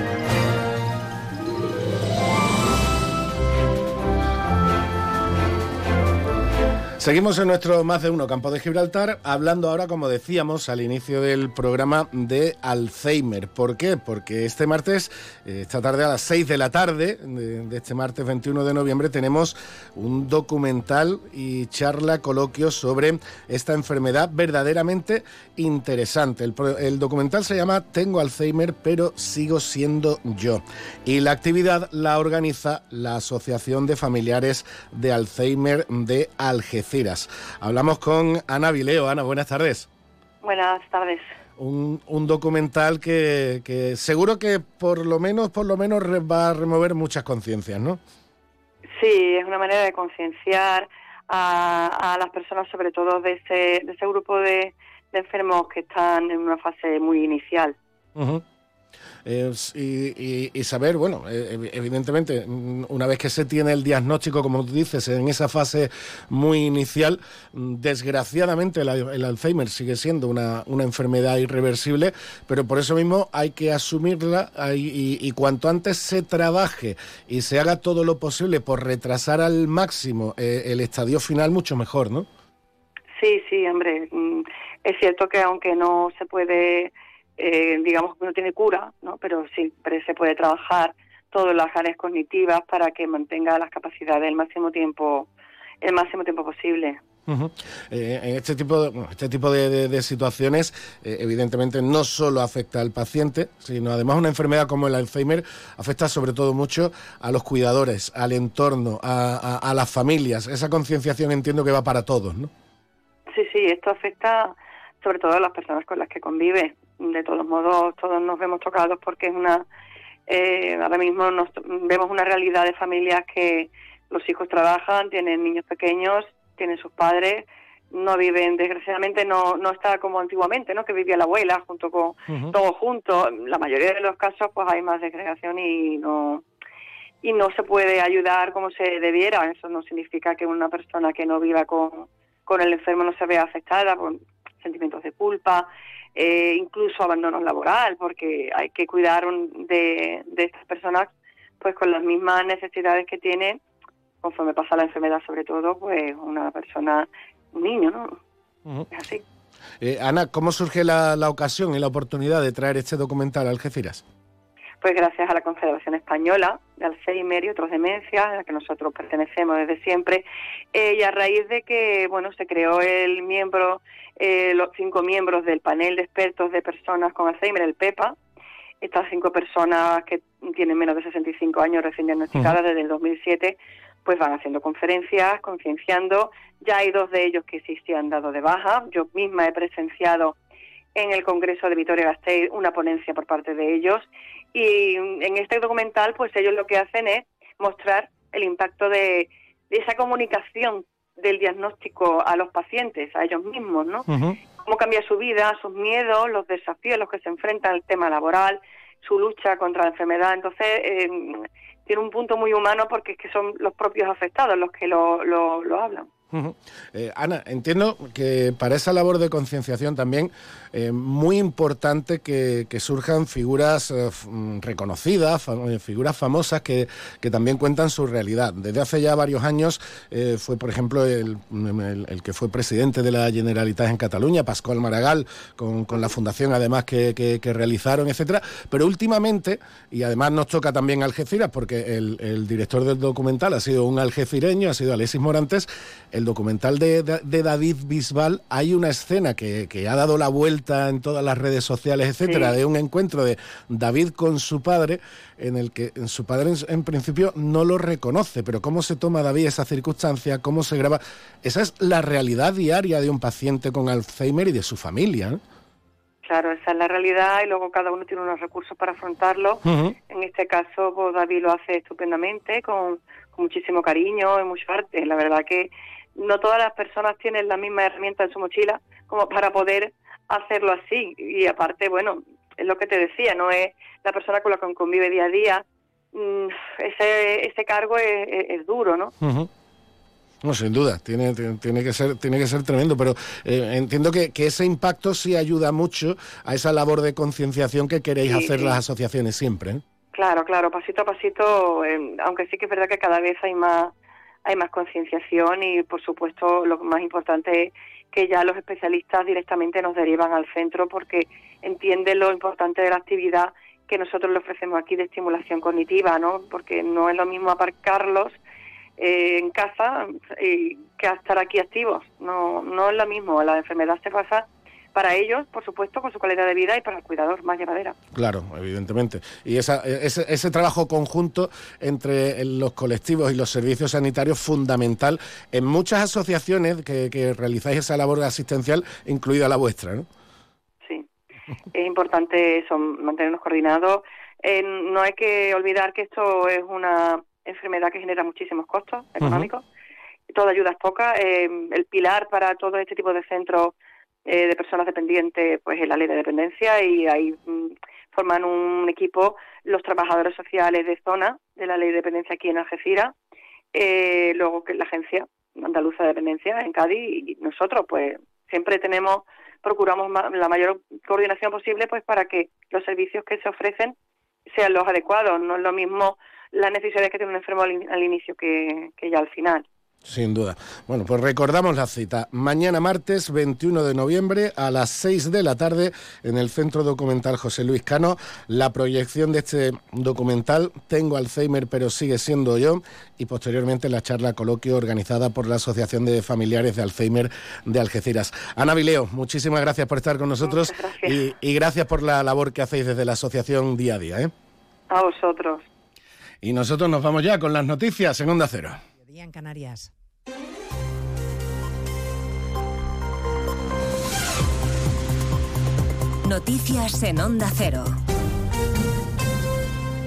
Seguimos en nuestro más de uno campo de Gibraltar, hablando ahora, como decíamos al inicio del programa, de Alzheimer. ¿Por qué? Porque este martes, eh, esta tarde a las 6 de la tarde, de, este martes 21 de noviembre, tenemos un documental y charla, coloquio sobre esta enfermedad verdaderamente interesante. El, el documental se llama Tengo Alzheimer, pero sigo siendo yo. Y la actividad la organiza la Asociación de Familiares de Alzheimer de Algeciras. Hablamos con Ana Vileo. Ana, buenas tardes. Buenas tardes. Un, documental que, seguro que por lo menos, por lo menos va a remover muchas conciencias, ¿no? Sí, es una manera de concienciar a, las personas, sobre todo de ese, de ese grupo de, enfermos que están en una fase muy inicial. Y, saber, bueno, evidentemente, una vez que se tiene el diagnóstico, como tú dices, en esa fase muy inicial, desgraciadamente el, Alzheimer sigue siendo una, enfermedad irreversible, pero por eso mismo hay que asumirla y, y cuanto antes se trabaje y se haga todo lo posible por retrasar al máximo el estadio final, mucho mejor, ¿no? Sí, sí, hombre. Mm, es cierto que aunque no se puede, eh, digamos que no tiene cura, ¿no? pero siempre se puede trabajar todas las áreas cognitivas para que mantenga las capacidades el máximo tiempo, el máximo tiempo posible. Eh, en este tipo de, este tipo de, situaciones, eh, evidentemente no solo afecta al paciente, sino además una enfermedad como el Alzheimer afecta sobre todo mucho a los cuidadores, al entorno, a, a las familias. Esa concienciación entiendo que va para todos, ¿no? Sí, sí, esto afecta sobre todo a las personas con las que convive. De todos modos, todos nos vemos tocados porque es una. Eh, ahora mismo nos, vemos una realidad de familias que los hijos trabajan, tienen niños pequeños, tienen sus padres, no viven, desgraciadamente no, no está como antiguamente, ¿no? Que vivía la abuela junto con todos juntos. La mayoría de los casos, pues hay más desgregación y no y no se puede ayudar como se debiera. Eso no significa que una persona que no viva con con el enfermo no se vea afectada por sentimientos de culpa, eh, incluso abandono laboral, porque hay que cuidar de, estas personas pues con las mismas necesidades que tiene conforme pasa la enfermedad, sobre todo, pues una persona, un niño, ¿no? Es así. Eh, Ana, ¿cómo surge la, la ocasión y la oportunidad de traer este documental a Algeciras? Pues gracias a la Confederación Española de Alzheimer y otras demencias, a la que nosotros pertenecemos desde siempre, eh, y a raíz de que, bueno, se creó el miembro, eh, los cinco miembros del panel de expertos de personas con Alzheimer, el PEPA, estas cinco personas que tienen menos de 65 años recién diagnosticadas desde el 2007, pues van haciendo conferencias, concienciando. Ya hay dos de ellos que sí se han dado de baja. Yo misma he presenciado en el Congreso de Vitoria-Gasteiz una ponencia por parte de ellos y en este documental pues ellos lo que hacen es mostrar el impacto de, esa comunicación del diagnóstico a los pacientes, a ellos mismos, ¿no? Cómo cambia su vida, sus miedos, los desafíos a los que se enfrentan el tema laboral, su lucha contra la enfermedad. Entonces, eh, tiene un punto muy humano porque es que son los propios afectados los que lo, lo, lo hablan. Eh, Ana, entiendo que para esa labor de concienciación también eh, muy importante que, surjan figuras eh, mm, reconocidas, figuras famosas que, también cuentan su realidad. Desde hace ya varios años fue, por ejemplo, el, que fue presidente de la Generalitat en Cataluña, Pascual Maragall, con, la fundación además que, realizaron, etcétera. Pero últimamente, y además nos toca también Algeciras, porque el, director del documental ha sido un algecireño, ha sido Alexis Morantes, el documental de, David Bisbal hay una escena que, ha dado la vuelta en todas las redes sociales, etcétera, de un encuentro de David con su padre, en el que su padre en, principio no lo reconoce, pero cómo se toma David esa circunstancia, cómo se graba, esa es la realidad diaria de un paciente con Alzheimer y de su familia. Claro, esa es la realidad y luego cada uno tiene unos recursos para afrontarlo. En este caso, pues, David lo hace estupendamente, con, con muchísimo cariño y mucho arte. La verdad que no todas las personas tienen la misma herramienta en su mochila como para poder hacerlo así. Y aparte, bueno, es lo que te decía, no es la persona con la que convive día a día. Mm, ese, ese cargo es, duro, ¿no? No, sin duda, tiene, tiene, que ser, tiene que ser tremendo, pero eh, entiendo que, ese impacto sí ayuda mucho a esa labor de concienciación que queréis hacer las asociaciones siempre. ¿eh? Claro, claro, pasito a pasito, eh, aunque sí que es verdad que cada vez hay más hay más concienciación y, por supuesto, lo más importante es que ya los especialistas directamente nos derivan al centro porque entienden lo importante de la actividad que nosotros le ofrecemos aquí de estimulación cognitiva, ¿no? Porque no es lo mismo aparcarlos eh, en casa eh, que estar aquí activos. No, no es lo mismo. La enfermedad se pasa para ellos, por supuesto, con su calidad de vida y para el cuidador más llevadera. Claro, evidentemente. Y esa, ese, ese, trabajo conjunto entre los colectivos y los servicios sanitarios fundamental en muchas asociaciones que, realizáis esa labor asistencial, incluida la vuestra, ¿no? Sí, es importante eso, mantenernos coordinados. Eh, no hay que olvidar que esto es una enfermedad que genera muchísimos costos económicos. Toda ayuda es poca. Eh, el pilar para todo este tipo de centros eh, de personas dependientes pues en la ley de dependencia y ahí mm, forman un equipo los trabajadores sociales de zona de la ley de dependencia aquí en Algeciras, eh, luego que la agencia andaluza de dependencia en Cádiz y nosotros pues siempre tenemos procuramos la mayor coordinación posible pues para que los servicios que se ofrecen sean los adecuados. No es lo mismo las necesidades que tiene un enfermo al, inicio que ya al final sin duda. Bueno, pues recordamos la cita. Mañana martes 21 de noviembre a las 6 de la tarde en el Centro Documental José Luis Cano. La proyección de este documental Tengo Alzheimer pero sigue siendo yo y posteriormente la charla coloquio organizada por la Asociación de Familiares de Alzheimer de Algeciras. Ana Vileo, muchísimas gracias por estar con nosotros y, gracias por la labor que hacéis desde la asociación día a día. ¿eh? A vosotros. Y nosotros nos vamos ya con las noticias en Onda Cero. En Canarias. Noticias en Onda Cero.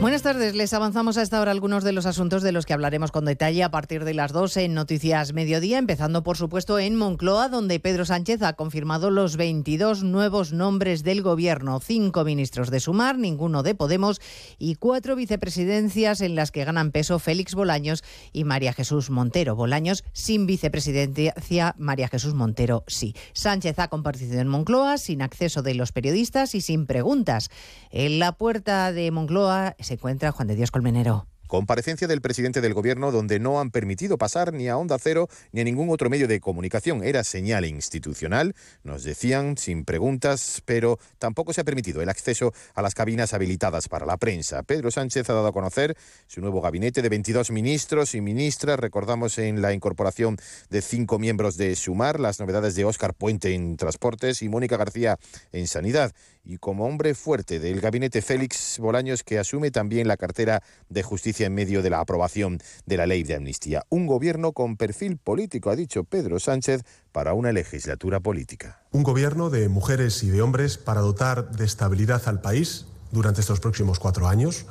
Buenas tardes, les avanzamos a esta hora algunos de los asuntos de los que hablaremos con detalle a partir de las 12 en Noticias Mediodía, empezando por supuesto en Moncloa, donde Pedro Sánchez ha confirmado los 22 nuevos nombres del gobierno, cinco ministros de Sumar, ninguno de Podemos y cuatro vicepresidencias en las que ganan peso Félix Bolaños y María Jesús Montero. Bolaños sin vicepresidencia, María Jesús Montero sí. Sánchez ha compartido en Moncloa sin acceso de los periodistas y sin preguntas. En la puerta de Moncloa se encuentra Juan de Dios Colmenero. Comparecencia del presidente del gobierno donde no han permitido pasar ni a Onda Cero ni a ningún otro medio de comunicación. Era señal institucional, nos decían, sin preguntas, pero tampoco se ha permitido el acceso a las cabinas habilitadas para la prensa. Pedro Sánchez ha dado a conocer su nuevo gabinete de 22 ministros y ministras. Recordamos en la incorporación de cinco miembros de Sumar, las novedades de Óscar Puente en Transportes y Mónica García en Sanidad y como hombre fuerte del gabinete Félix Bolaños, que asume también la cartera de justicia en medio de la aprobación de la ley de amnistía. Un gobierno con perfil político, ha dicho Pedro Sánchez, para una legislatura política. Un gobierno de mujeres y de hombres para dotar de estabilidad al país durante estos próximos cuatro años.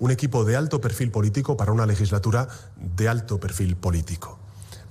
Un equipo de alto perfil político para una legislatura de alto perfil político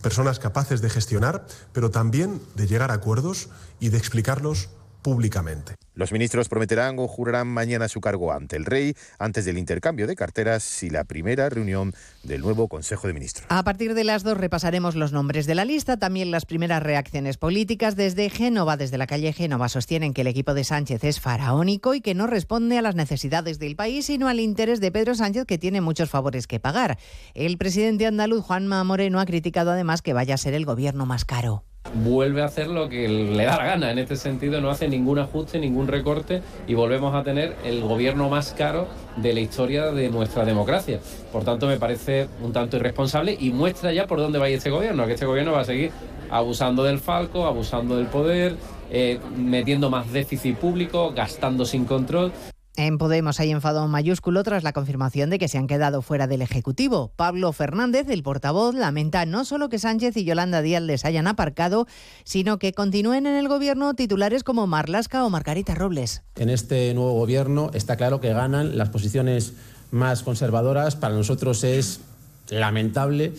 personas capaces de gestionar, pero también de llegar a acuerdos y de explicarlos públicamente. Los ministros prometerán o jurarán mañana su cargo ante el rey antes del intercambio de carteras y la primera reunión del nuevo Consejo de Ministros. A partir de las dos repasaremos los nombres de la lista, también las primeras reacciones políticas. Desde Génova, desde la calle Génova, sostienen que el equipo de Sánchez es faraónico y que no responde a las necesidades del país, sino al interés de Pedro Sánchez, que tiene muchos favores que pagar. El presidente andaluz, Juanma Moreno, ha criticado además que vaya a ser el gobierno más caro vuelve a hacer lo que le da la gana. En este sentido no hace ningún ajuste, ningún recorte y volvemos a tener el gobierno más caro de la historia de nuestra democracia. Por tanto, me parece un tanto irresponsable y muestra ya por dónde va a ir este gobierno, que este gobierno va a seguir abusando del falco, abusando del poder, eh, metiendo más déficit público, gastando sin control. En Podemos hay enfado mayúsculo tras la confirmación de que se han quedado fuera del Ejecutivo. Pablo Fernández, el portavoz, lamenta no solo que Sánchez y Yolanda Díaz les hayan aparcado, sino que continúen en el gobierno titulares como Marlasca o Margarita Robles. En este nuevo gobierno está claro que ganan las posiciones más conservadoras. Para nosotros es lamentable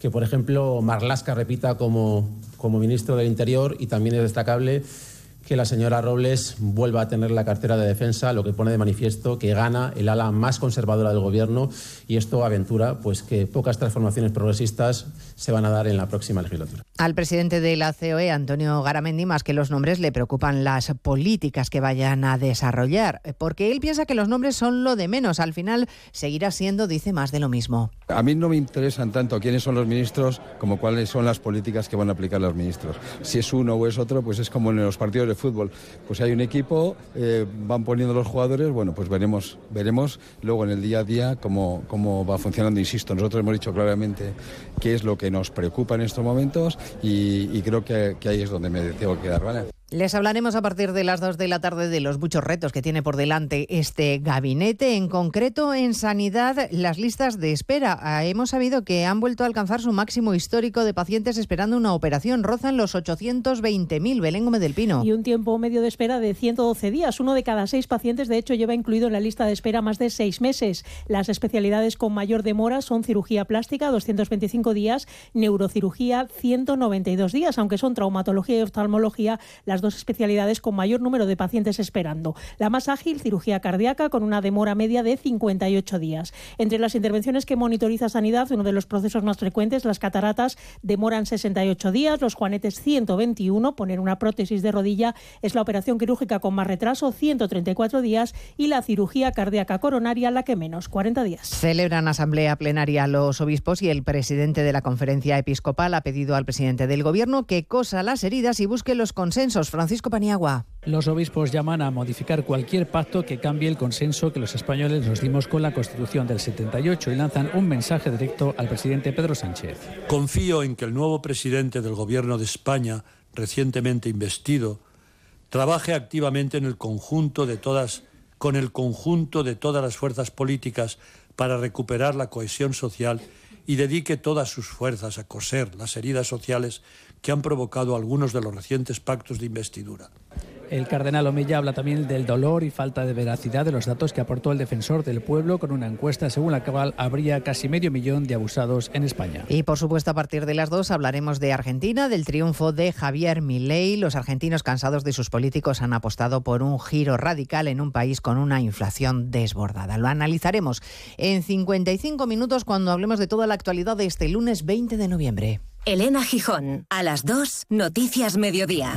que, por ejemplo, Marlasca repita como, como ministro del Interior y también es destacable que la señora Robles vuelva a tener la cartera de defensa, lo que pone de manifiesto que gana el ala más conservadora del gobierno y esto aventura pues que pocas transformaciones progresistas se van a dar en la próxima legislatura. Al presidente de la COE, Antonio Garamendi, más que los nombres le preocupan las políticas que vayan a desarrollar, porque él piensa que los nombres son lo de menos. Al final seguirá siendo, dice, más de lo mismo. A mí no me interesan tanto quiénes son los ministros como cuáles son las políticas que van a aplicar los ministros. Si es uno o es otro, pues es como en los partidos de fútbol. Pues hay un equipo, eh, van poniendo los jugadores, bueno, pues veremos, veremos luego en el día a día cómo, cómo va funcionando. Insisto, nosotros hemos dicho claramente qué es lo que nos preocupa en estos momentos y, creo que, ahí es donde me tengo que quedar, ¿vale? Les hablaremos a partir de las 2 de la tarde de los muchos retos que tiene por delante este gabinete, en concreto en sanidad, las listas de espera. Ah, hemos sabido que han vuelto a alcanzar su máximo histórico de pacientes esperando una operación. Rozan los 820.000, Belén Gómez del Pino. Y un tiempo medio de espera de 112 días. Uno de cada seis pacientes, de hecho, lleva incluido en la lista de espera más de seis meses. Las especialidades con mayor demora son cirugía plástica, 225 días, neurocirugía, 192 días, aunque son traumatología y oftalmología las dos especialidades con mayor número de pacientes esperando. La más ágil, cirugía cardíaca, con una demora media de 58 días. Entre las intervenciones que monitoriza Sanidad, uno de los procesos más frecuentes, las cataratas, demoran 68 días, los juanetes 121, poner una prótesis de rodilla es la operación quirúrgica con más retraso, 134 días, y la cirugía cardíaca coronaria la que menos, 40 días. Celebran asamblea plenaria los obispos y el presidente de la conferencia episcopal ha pedido al presidente del gobierno que cosa las heridas y busque los consensos. Francisco Paniagua. Los obispos llaman a modificar cualquier pacto que cambie el consenso que los españoles nos dimos con la Constitución del 78 y lanzan un mensaje directo al presidente Pedro Sánchez. Confío en que el nuevo presidente del Gobierno de España, recientemente investido, trabaje activamente en el conjunto de todas, con el conjunto de todas las fuerzas políticas para recuperar la cohesión social y dedique todas sus fuerzas a coser las heridas sociales que han provocado algunos de los recientes pactos de investidura. El cardenal Omeya habla también del dolor y falta de veracidad de los datos que aportó el defensor del pueblo con una encuesta según la cual habría casi medio millón de abusados en España. Y por supuesto a partir de las dos hablaremos de Argentina, del triunfo de Javier Milei. Los argentinos cansados de sus políticos han apostado por un giro radical en un país con una inflación desbordada. Lo analizaremos en 55 minutos cuando hablemos de toda la actualidad de este lunes 20 de noviembre. Elena Gijón, a las 2, Noticias Mediodía.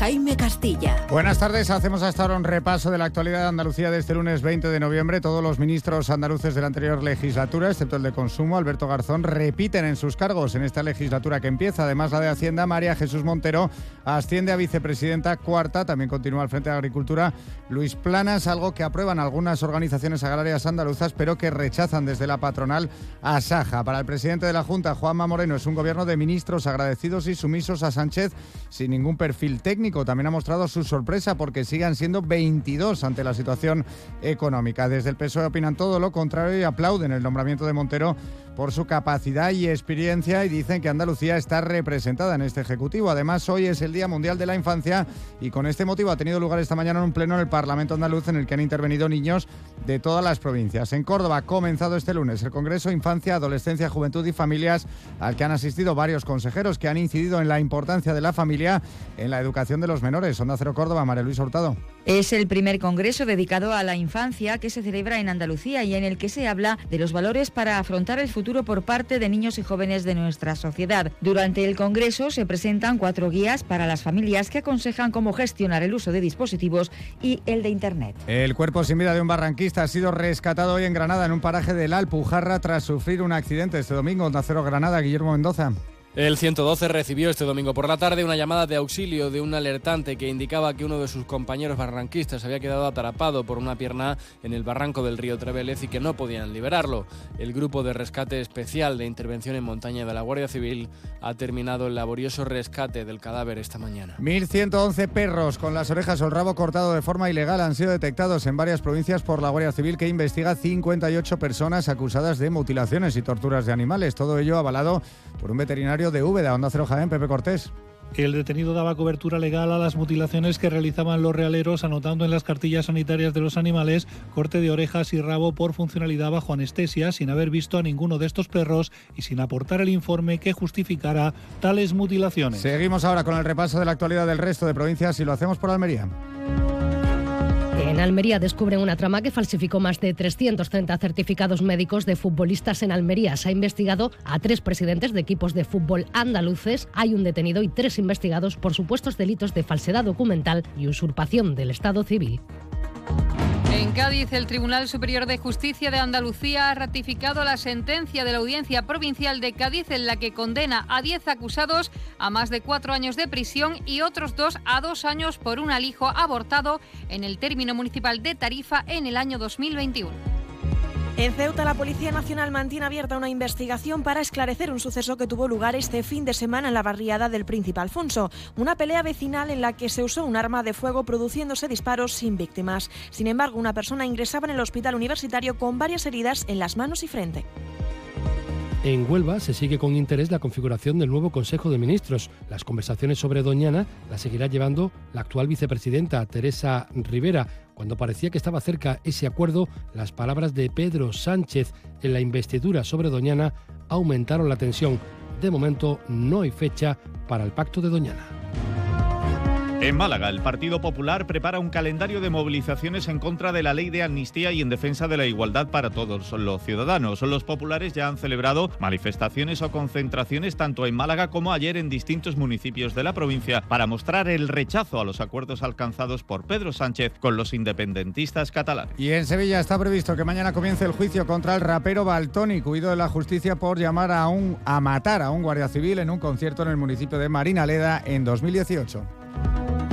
Jaime Castilla. Buenas tardes, hacemos hasta ahora un repaso de la actualidad de Andalucía de este lunes 20 de noviembre. Todos los ministros andaluces de la anterior legislatura, excepto el de Consumo, Alberto Garzón, repiten en sus cargos en esta legislatura que empieza. Además, la de Hacienda, María Jesús Montero, asciende a vicepresidenta cuarta. También continúa al frente de Agricultura Luis Planas, algo que aprueban algunas organizaciones agrarias andaluzas, pero que rechazan desde la patronal a Saja. Para el presidente de la Junta, Juanma Moreno, es un gobierno de ministros agradecidos y sumisos a Sánchez sin ningún perfil técnico también ha mostrado su sorpresa porque sigan siendo 22 ante la situación económica. Desde el PSOE opinan todo lo contrario y aplauden el nombramiento de Montero por su capacidad y experiencia y dicen que Andalucía está representada en este Ejecutivo. Además, hoy es el Día Mundial de la Infancia y con este motivo ha tenido lugar esta mañana un pleno en el Parlamento andaluz en el que han intervenido niños de todas las provincias. En Córdoba ha comenzado este lunes el Congreso Infancia, Adolescencia, Juventud y Familias al que han asistido varios consejeros que han incidido en la importancia de la familia en la educación de los menores. Onda Cero Córdoba, María Luis Hurtado. Es el primer congreso dedicado a la infancia que se celebra en Andalucía y en el que se habla de los valores para afrontar el futuro por parte de niños y jóvenes de nuestra sociedad. Durante el congreso se presentan cuatro guías para las familias que aconsejan cómo gestionar el uso de dispositivos y el de Internet. El cuerpo sin vida de un barranquista ha sido rescatado hoy en Granada en un paraje del Alpujarra tras sufrir un accidente este domingo. Onda Cero Granada, Guillermo Mendoza. El 112 recibió este domingo por la tarde una llamada de auxilio de un alertante que indicaba que uno de sus compañeros barranquistas había quedado atrapado por una pierna en el barranco del río Trevelez y que no podían liberarlo. El grupo de rescate especial de intervención en montaña de la Guardia Civil ha terminado el laborioso rescate del cadáver esta mañana. 1.111 perros con las orejas o el rabo cortado de forma ilegal han sido detectados en varias provincias por la Guardia Civil que investiga 58 personas acusadas de mutilaciones y torturas de animales. Todo ello avalado por un veterinario de Úbeda, Onda Cero Jaén, Pepe Cortés. El detenido daba cobertura legal a las mutilaciones que realizaban los realeros, anotando en las cartillas sanitarias de los animales corte de orejas y rabo por funcionalidad bajo anestesia, sin haber visto a ninguno de estos perros y sin aportar el informe que justificara tales mutilaciones. Seguimos ahora con el repaso de la actualidad del resto de provincias y lo hacemos por Almería. En Almería descubren una trama que falsificó más de 330 certificados médicos de futbolistas en Almería. Se ha investigado a tres presidentes de equipos de fútbol andaluces. Hay un detenido y tres investigados por supuestos delitos de falsedad documental y usurpación del Estado civil. En Cádiz, el Tribunal Superior de Justicia de Andalucía ha ratificado la sentencia de la Audiencia Provincial de Cádiz en la que condena a 10 acusados a más de cuatro años de prisión y otros dos a dos años por un alijo abortado en el término municipal de Tarifa en el año 2021. En Ceuta, la Policía Nacional mantiene abierta una investigación para esclarecer un suceso que tuvo lugar este fin de semana en la barriada del Príncipe Alfonso, una pelea vecinal en la que se usó un arma de fuego produciéndose disparos sin víctimas. Sin embargo, una persona ingresaba en el hospital universitario con varias heridas en las manos y frente. En Huelva se sigue con interés la configuración del nuevo Consejo de Ministros. Las conversaciones sobre Doñana las seguirá llevando la actual vicepresidenta Teresa Rivera. Cuando parecía que estaba cerca ese acuerdo, las palabras de Pedro Sánchez en la investidura sobre Doñana aumentaron la tensión. De momento no hay fecha para el pacto de Doñana. En Málaga, el Partido Popular prepara un calendario de movilizaciones en contra de la ley de amnistía y en defensa de la igualdad para todos los ciudadanos. Los populares ya han celebrado manifestaciones o concentraciones tanto en Málaga como ayer en distintos municipios de la provincia para mostrar el rechazo a los acuerdos alcanzados por Pedro Sánchez con los independentistas catalanes. Y en Sevilla está previsto que mañana comience el juicio contra el rapero Baltoni, cuido de la justicia por llamar a, un, a matar a un guardia civil en un concierto en el municipio de Marinaleda en 2018.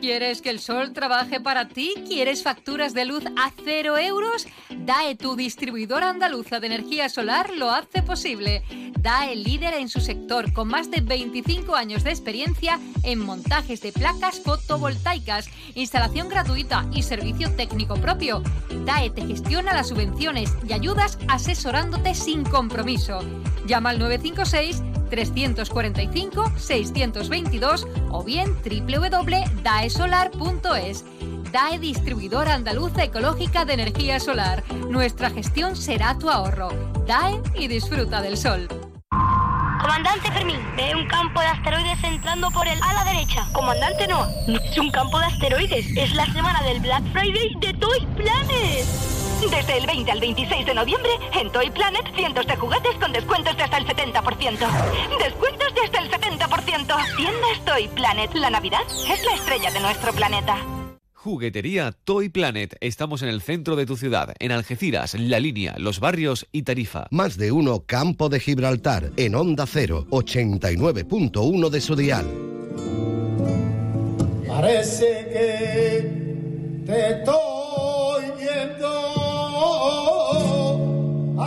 ¿Quieres que el sol trabaje para ti? ¿Quieres facturas de luz a cero euros? DAE, tu distribuidor andaluza de energía solar, lo hace posible. DAE, líder en su sector, con más de 25 años de experiencia en montajes de placas fotovoltaicas, instalación gratuita y servicio técnico propio. DAE te gestiona las subvenciones y ayudas asesorándote sin compromiso. Llama al 956 345 622 o bien www.daesolar.es. DAE Distribuidora Andaluza Ecológica de Energía Solar. Nuestra gestión será tu ahorro. DAE y disfruta del sol. Comandante Fermín, ve un campo de asteroides entrando por el ala derecha. Comandante no, no es un campo de asteroides, es la semana del Black Friday de Toy Planet. Desde el 20 al 26 de noviembre, en Toy Planet, cientos de juguetes con descuentos de hasta el 70%. Descuentos de hasta el 70%. Tiendas Toy Planet. La Navidad es la estrella de nuestro planeta. Juguetería Toy Planet. Estamos en el centro de tu ciudad, en Algeciras, La Línea, Los Barrios y Tarifa. Más de uno Campo de Gibraltar, en Onda 0, 89.1 de su dial. Parece que te estoy viendo.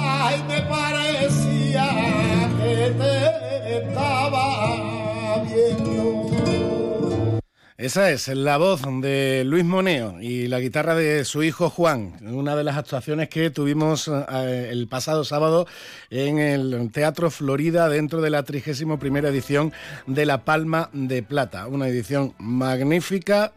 Ay, me parecía que te estaba viendo. Esa es la voz de Luis Moneo y la guitarra de su hijo Juan, una de las actuaciones que tuvimos eh, el pasado sábado en el Teatro Florida dentro de la 31 edición de La Palma de Plata. Una edición magnífica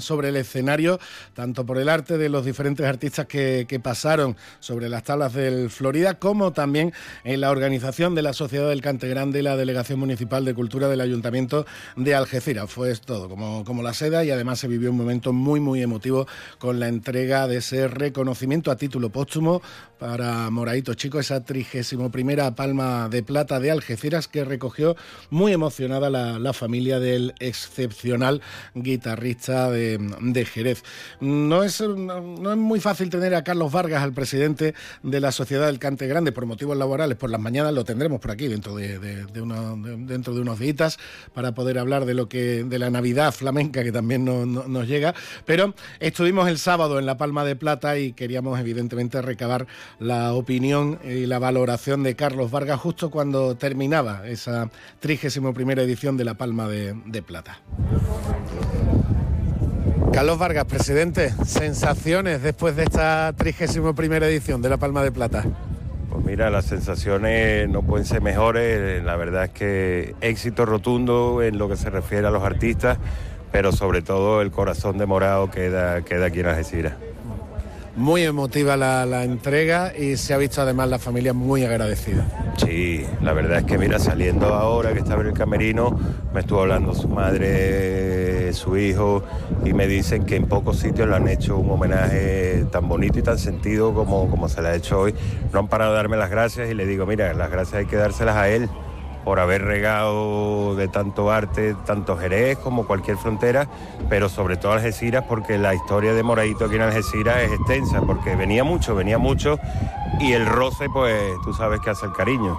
sobre el escenario, tanto por el arte de los diferentes artistas que, que pasaron sobre las tablas del Florida, como también en la organización de la Sociedad del Cante Grande y la Delegación Municipal de Cultura del Ayuntamiento de Algeciras. Fue todo, como como la seda y además se vivió un momento muy muy emotivo con la entrega de ese reconocimiento a título póstumo para Moraito Chico, esa trigésimo primera palma de plata de Algeciras que recogió muy emocionada la, familia del excepcional guitarrista de, Jerez. No es, no, es muy fácil tener a Carlos Vargas, al presidente de la Sociedad del Cante Grande, por motivos laborales, por las mañanas lo tendremos por aquí dentro de, dentro de unos días para poder hablar de lo que de la Navidad que también nos llega, pero estuvimos el sábado en La Palma de Plata y queríamos evidentemente recabar la opinión y la valoración de Carlos Vargas justo cuando terminaba esa 31 primera edición de La Palma de, de Plata. Carlos Vargas, presidente, sensaciones después de esta 31 primera edición de La Palma de Plata. Pues mira, las sensaciones no pueden ser mejores. La verdad es que éxito rotundo en lo que se refiere a los artistas pero sobre todo el corazón de Morado queda, queda aquí en Algeciras. Muy emotiva la, entrega y se ha visto además la familia muy agradecida. Sí, la verdad es que mira, saliendo ahora que estaba en el camerino, me estuvo hablando su madre, su hijo, y me dicen que en pocos sitios le han hecho un homenaje tan bonito y tan sentido como, como se le ha hecho hoy. No han parado de darme las gracias y le digo, mira, las gracias hay que dárselas a él por haber regado de tanto arte, tanto Jerez como cualquier frontera, pero sobre todo Algeciras, porque la historia de Moradito aquí en Algeciras es extensa, porque venía mucho, venía mucho, y el roce, pues tú sabes que hace el cariño.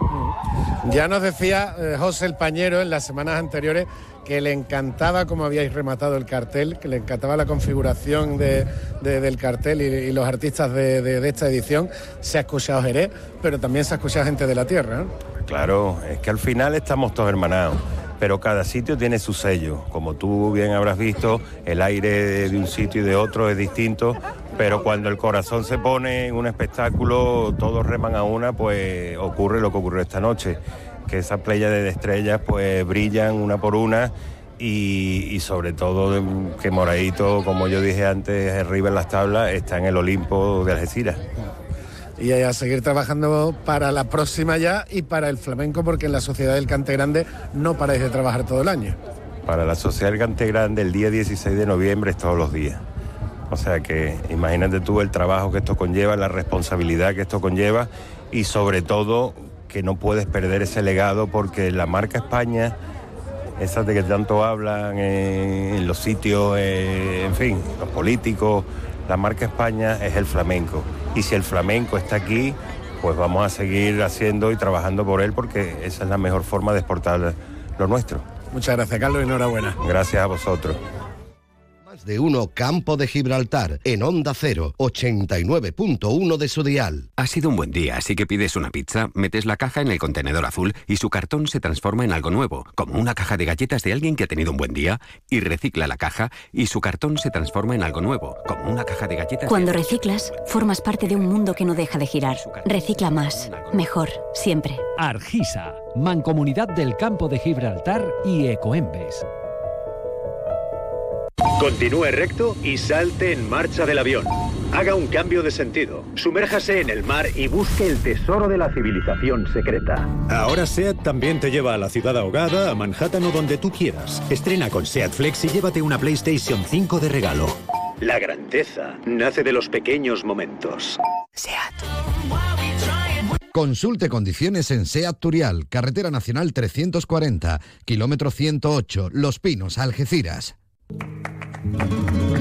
Ya nos decía eh, José el Pañero en las semanas anteriores que le encantaba cómo habíais rematado el cartel, que le encantaba la configuración del cartel y, los artistas de, esta edición. Se ha escuchado Jerez, pero también se ha escuchado gente de la tierra. Claro, es que al final estamos todos hermanados pero cada sitio tiene su sello. Como tú bien habrás visto, el aire de un sitio y de otro es distinto, pero cuando el corazón se pone en un espectáculo, todos reman a una, pues ocurre lo que ocurrió esta noche, que esa playa de estrellas pues brillan una por una y, sobre todo que Moradito, como yo dije antes, arriba en las tablas, está en el Olimpo de Algeciras. Y a seguir trabajando para la próxima ya y para el flamenco, porque en la Sociedad del Cante Grande no paráis de trabajar todo el año. Para la Sociedad del Cante Grande el día 16 de noviembre es todos los días. O sea que imagínate tú el trabajo que esto conlleva, la responsabilidad que esto conlleva y sobre todo que no puedes perder ese legado porque la marca España esas de que tanto hablan en los sitios, eh, en fin, los políticos, la marca España es el flamenco. Y si el flamenco está aquí, pues vamos a seguir haciendo y trabajando por él porque esa es la mejor forma de exportar lo nuestro. Muchas gracias, Carlos, y enhorabuena. Gracias a vosotros de uno Campo de Gibraltar en Onda 0, 89.1 de su dial. Ha sido un buen día, así que pides una pizza, metes la caja en el contenedor azul y su cartón se transforma en algo nuevo, como una caja de galletas de alguien que ha tenido un buen día, y recicla la caja y su cartón se transforma en algo nuevo, como una caja de galletas. Cuando reciclas, formas parte de un mundo que no deja de girar. Recicla más, mejor, siempre. Argisa, Mancomunidad del Campo de Gibraltar y Ecoembes. Continúe recto y salte en marcha del avión. Haga un cambio de sentido. Sumérjase en el mar y busque el tesoro de la civilización secreta. Ahora SEAT también te lleva a la ciudad ahogada, a Manhattan o donde tú quieras. Estrena con SEAT Flex y llévate una PlayStation 5 de regalo. La grandeza nace de los pequeños momentos. SEAT. Consulte condiciones en SEAT Turial, Carretera Nacional 340, kilómetro 108, Los Pinos, Algeciras. Thank you.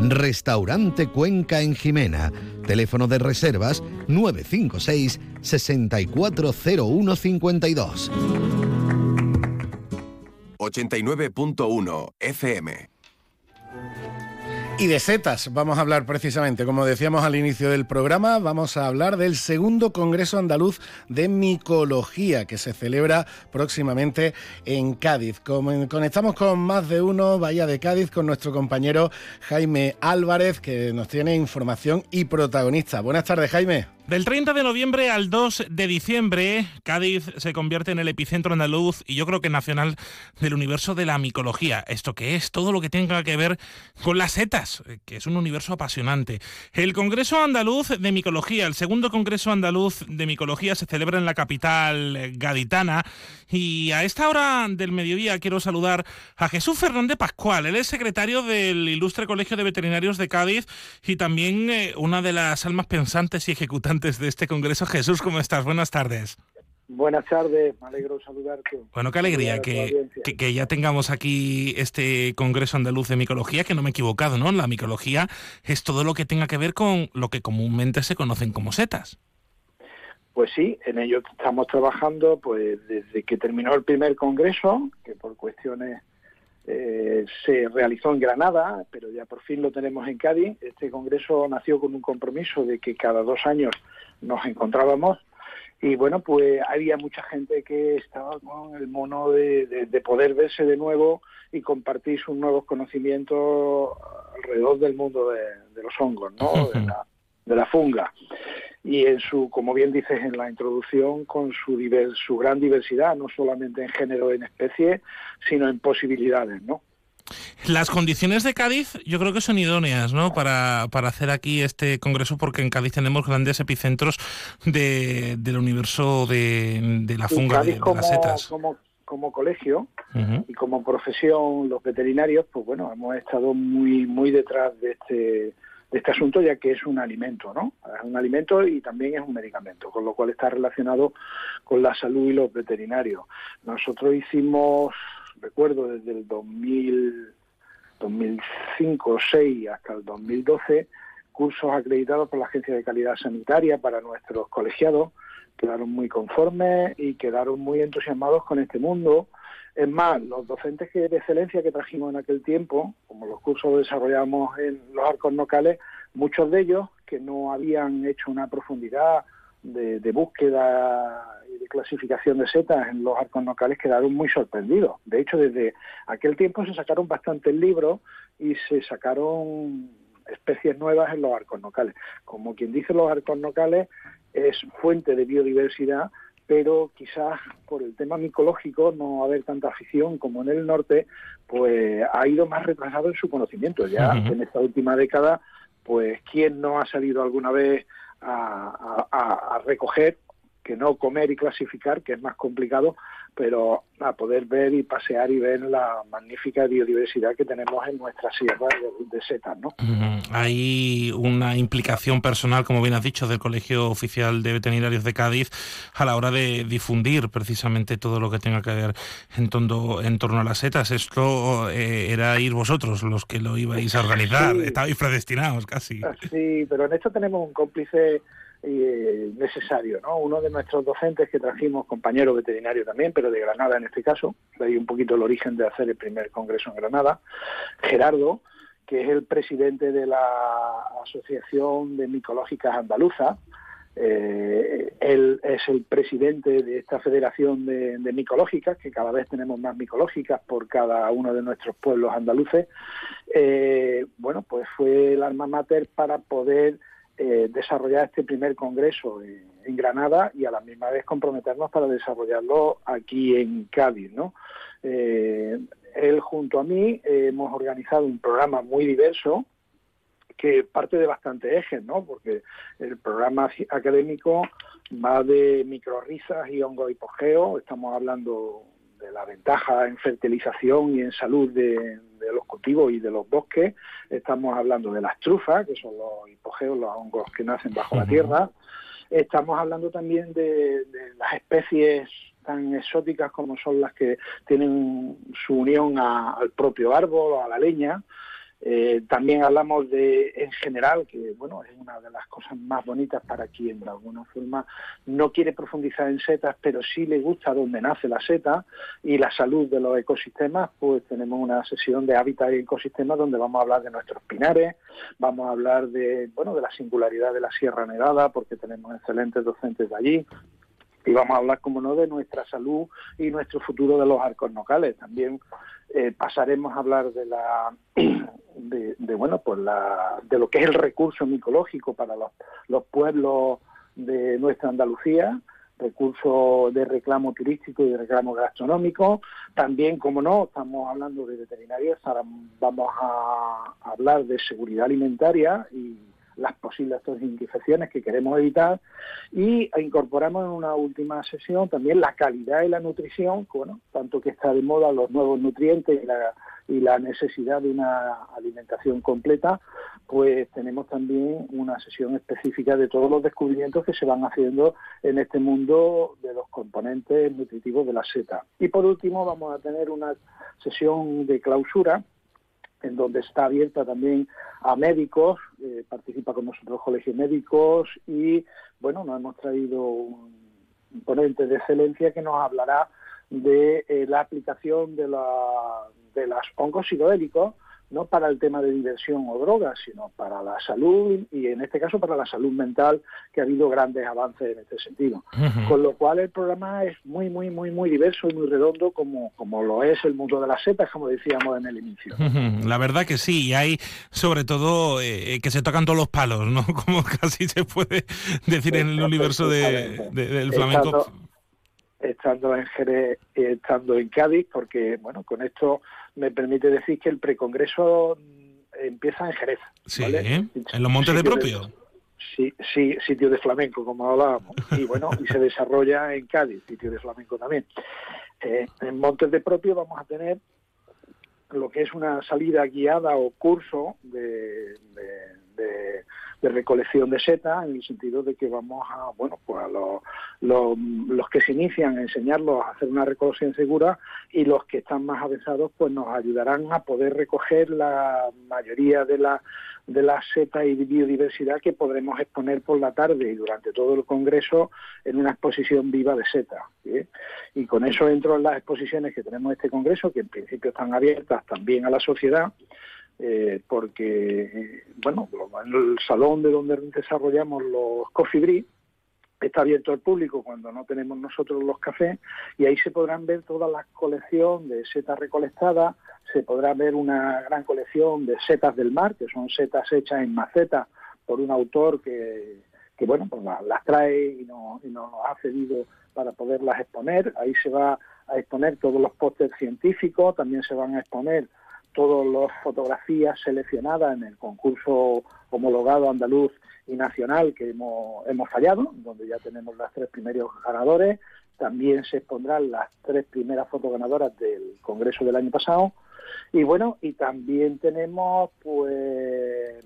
Restaurante Cuenca en Jimena. Teléfono de reservas 956 640152. 89.1 FM y de setas vamos a hablar precisamente, como decíamos al inicio del programa, vamos a hablar del segundo Congreso Andaluz de Micología que se celebra próximamente en Cádiz. Conectamos con más de uno, Bahía de Cádiz, con nuestro compañero Jaime Álvarez, que nos tiene información y protagonista. Buenas tardes, Jaime. Del 30 de noviembre al 2 de diciembre, Cádiz se convierte en el epicentro andaluz y yo creo que nacional del universo de la micología. Esto que es todo lo que tenga que ver con las setas, que es un universo apasionante. El Congreso Andaluz de Micología, el segundo Congreso Andaluz de Micología, se celebra en la capital gaditana y a esta hora del mediodía quiero saludar a Jesús Fernández Pascual. Él es secretario del Ilustre Colegio de Veterinarios de Cádiz y también eh, una de las almas pensantes y ejecutantes de este congreso. Jesús, ¿cómo estás? Buenas tardes. Buenas tardes, me alegro saludarte. Bueno, qué alegría que, que, ya tengamos aquí este Congreso Andaluz de Micología, que no me he equivocado, ¿no? La micología es todo lo que tenga que ver con lo que comúnmente se conocen como setas. Pues sí, en ello estamos trabajando pues desde que terminó el primer congreso, que por cuestiones eh, se realizó en Granada, pero ya por fin lo tenemos en Cádiz. Este congreso nació con un compromiso de que cada dos años nos encontrábamos y bueno, pues había mucha gente que estaba con el mono de, poder verse de nuevo y compartir sus nuevos conocimientos alrededor del mundo de, los hongos, ¿no? de, la, de la funga y en su, como bien dices en la introducción, con su, su gran diversidad, no solamente en género, en especie, sino en posibilidades, ¿no? Las condiciones de Cádiz yo creo que son idóneas ¿no? para, para hacer aquí este congreso porque en Cádiz tenemos grandes epicentros de, del universo de, la funga, de, las setas. Como, como colegio y como profesión, los veterinarios, pues bueno, hemos estado muy, muy detrás de este este asunto, ya que es un alimento, ¿no? Es un alimento y también es un medicamento, con lo cual está relacionado con la salud y los veterinarios. Nosotros hicimos, recuerdo, desde el 2000, 2005 6 hasta el 2012, cursos acreditados por la Agencia de Calidad Sanitaria para nuestros colegiados, quedaron muy conformes y quedaron muy entusiasmados con este mundo Es más, los docentes que, de excelencia que trajimos en aquel tiempo, como los cursos que desarrollamos en los arcos locales, muchos de ellos que no habían hecho una profundidad de, búsqueda y de clasificación de setas en los arcos locales quedaron muy sorprendidos. De hecho, desde aquel tiempo se sacaron bastantes libros y se sacaron especies nuevas en los arcos locales. Como quien dice, los arcos locales es fuente de biodiversidad, pero quizás por el tema micológico no haber tanta afición como en el norte, pues ha ido más retrasado en su conocimiento. Ya en esta última década, pues quién no ha salido alguna vez a, recoger, que no comer y clasificar, que es más complicado, pero a poder ver y pasear y ver la magnífica biodiversidad que tenemos en nuestra sierra de, setas. ¿no? Hay una implicación personal, como bien has dicho, del Colegio Oficial de Veterinarios de Cádiz a la hora de difundir precisamente todo lo que tenga que ver en torno, en torno a las setas. Esto eh, era ir vosotros los que lo ibais a organizar, estabais predestinados casi. Sí, pero en esto tenemos un cómplice eh, necesario. ¿no? Uno de nuestros docentes que trajimos, compañero veterinario también, pero de Granada en este caso, de ahí un poquito el origen de hacer el primer congreso en Granada, Gerardo, que es el presidente de la Asociación de Micológicas Andaluzas, eh, él es el presidente de esta federación de, micológicas, que cada vez tenemos más micológicas por cada uno de nuestros pueblos andaluces. Eh, bueno, pues fue el alma mater para poder eh, desarrollar este primer congreso en, Granada y a la misma vez comprometernos para desarrollarlo aquí en Cádiz. ¿no? Eh, él junto a mí hemos organizado un programa muy diverso que parte de bastantes ejes, ¿no? porque el programa académico va de microrisas y hongo hipogeo, estamos hablando de la ventaja en fertilización y en salud de, los cultivos y de los bosques. Estamos hablando de las trufas, que son los hipogeos, los hongos que nacen bajo la tierra. Estamos hablando también de, las especies tan exóticas como son las que tienen su unión al propio árbol o a la leña. Eh, también hablamos de, en general, que bueno, es una de las cosas más bonitas para quien de alguna forma no quiere profundizar en setas, pero sí le gusta donde nace la seta y la salud de los ecosistemas, pues tenemos una sesión de hábitat y ecosistemas donde vamos a hablar de nuestros pinares, vamos a hablar de, bueno, de la singularidad de la Sierra Nevada, porque tenemos excelentes docentes de allí, y vamos a hablar, como no, de nuestra salud y nuestro futuro de los arcos locales. También eh, pasaremos a hablar de la de, bueno pues la, de lo que es el recurso micológico para los, los pueblos de nuestra Andalucía recurso de reclamo turístico y de reclamo gastronómico. También, como no, estamos hablando de veterinarias, ahora vamos a hablar de seguridad alimentaria y las posibles infecciones que queremos evitar y incorporamos en una última sesión también la calidad y la nutrición, bueno, tanto que está de moda los nuevos nutrientes y la, y la necesidad de una alimentación completa, pues tenemos también una sesión específica de todos los descubrimientos que se van haciendo en este mundo de los componentes nutritivos de la seta. Y por último vamos a tener una sesión de clausura en donde está abierta también a médicos, eh, participa con nosotros colegios médicos y, bueno, nos hemos traído un, ponente de excelencia que nos hablará de eh, la aplicación de, la, de las hongos psicoélicos no para el tema de diversión o drogas, sino para la salud y en este caso para la salud mental, que ha habido grandes avances en este sentido. Con lo cual el programa es muy, muy, muy, muy diverso y muy redondo como, como lo es el mundo de las setas, como decíamos en el inicio. La verdad que sí, y hay sobre todo eh, que se tocan todos los palos, ¿no? Como casi se puede decir en el universo de, del flamenco. Estando, en Jerez, estando en Cádiz, porque bueno, con esto me permite decir que el precongreso mm, empieza en Jerez. Sí, en los montes de propio. sí, sí, sitio de flamenco, como hablábamos. Y bueno, y se desarrolla en Cádiz, sitio de flamenco también. Eh, en Montes de Propio vamos a tener lo que es una salida guiada o curso de, de recolección de setas, en el sentido de que vamos a, bueno, pues a los, los, los que se inician, a enseñarlos a hacer una recolección segura y los que están más avanzados, pues nos ayudarán a poder recoger la mayoría de la de la seta y biodiversidad que podremos exponer por la tarde y durante todo el Congreso en una exposición viva de seta. Y con eso entro en las exposiciones que tenemos en este Congreso, que en principio están abiertas también a la sociedad, eh, porque, eh, bueno, en el salón de donde desarrollamos los coffee está abierto al público cuando no tenemos nosotros los cafés y ahí se podrán ver toda la colección de setas recolectadas, se podrá ver una gran colección de setas del mar, que son setas hechas en maceta por un autor que, que bueno, pues las trae y, no, y nos ha cedido para poderlas exponer. Ahí se va a exponer todos los pósters científicos, también se van a exponer todas las fotografías seleccionadas en el concurso homologado andaluz y nacional que hemos, hemos fallado, donde ya tenemos las tres primeros ganadores. También se expondrán las tres primeras fotos ganadoras del Congreso del año pasado. Y bueno, y también tenemos pues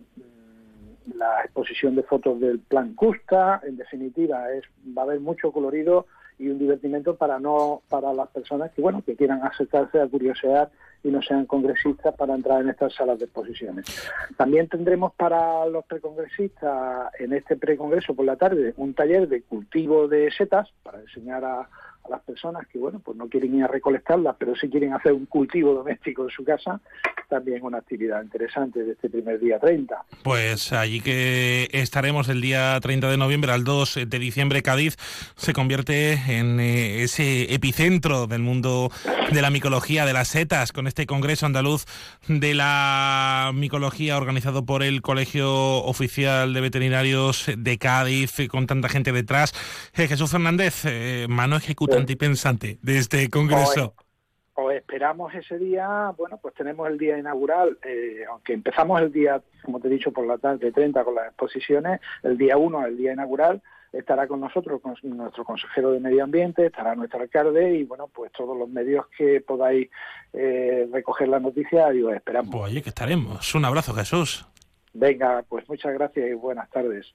la exposición de fotos del plan Custa. En definitiva, es va a haber mucho colorido y un divertimento para no para las personas que bueno que quieran acercarse a curiosear y no sean congresistas para entrar en estas salas de exposiciones. También tendremos para los precongresistas en este precongreso por la tarde un taller de cultivo de setas para enseñar a, las personas que, bueno, pues no quieren ir a recolectarlas, pero sí quieren hacer un cultivo doméstico en su casa, también una actividad interesante de este primer día 30. Pues allí que estaremos el día 30 de noviembre al 2 de diciembre, Cádiz se convierte en eh, ese epicentro del mundo de la micología, de las setas, con este Congreso Andaluz de la Micología organizado por el Colegio Oficial de Veterinarios de Cádiz, con tanta gente detrás. Eh, Jesús Fernández, eh, mano ejecutiva antipensante de este congreso? O, esperamos ese día, bueno, pues tenemos el día inaugural, eh, aunque empezamos el día, como te he dicho, por la tarde 30 con las exposiciones, el día 1, el día inaugural, estará con nosotros con nuestro consejero de medio ambiente, estará nuestro alcalde y bueno, pues todos los medios que podáis eh, recoger la noticia y os esperamos. Pues oye, que estaremos. Un abrazo, Jesús. Venga, pues muchas gracias y buenas tardes.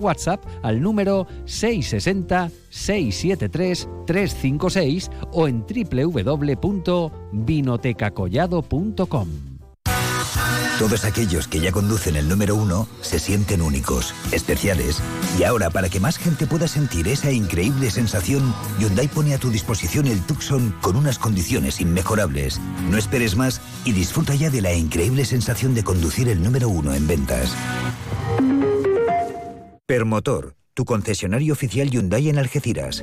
WhatsApp al número 660-673-356 o en www.vinotecacollado.com. Todos aquellos que ya conducen el número uno se sienten únicos, especiales. Y ahora, para que más gente pueda sentir esa increíble sensación, Hyundai pone a tu disposición el Tucson con unas condiciones inmejorables. No esperes más y disfruta ya de la increíble sensación de conducir el número uno en ventas. Permotor, tu concesionario oficial Hyundai en Algeciras.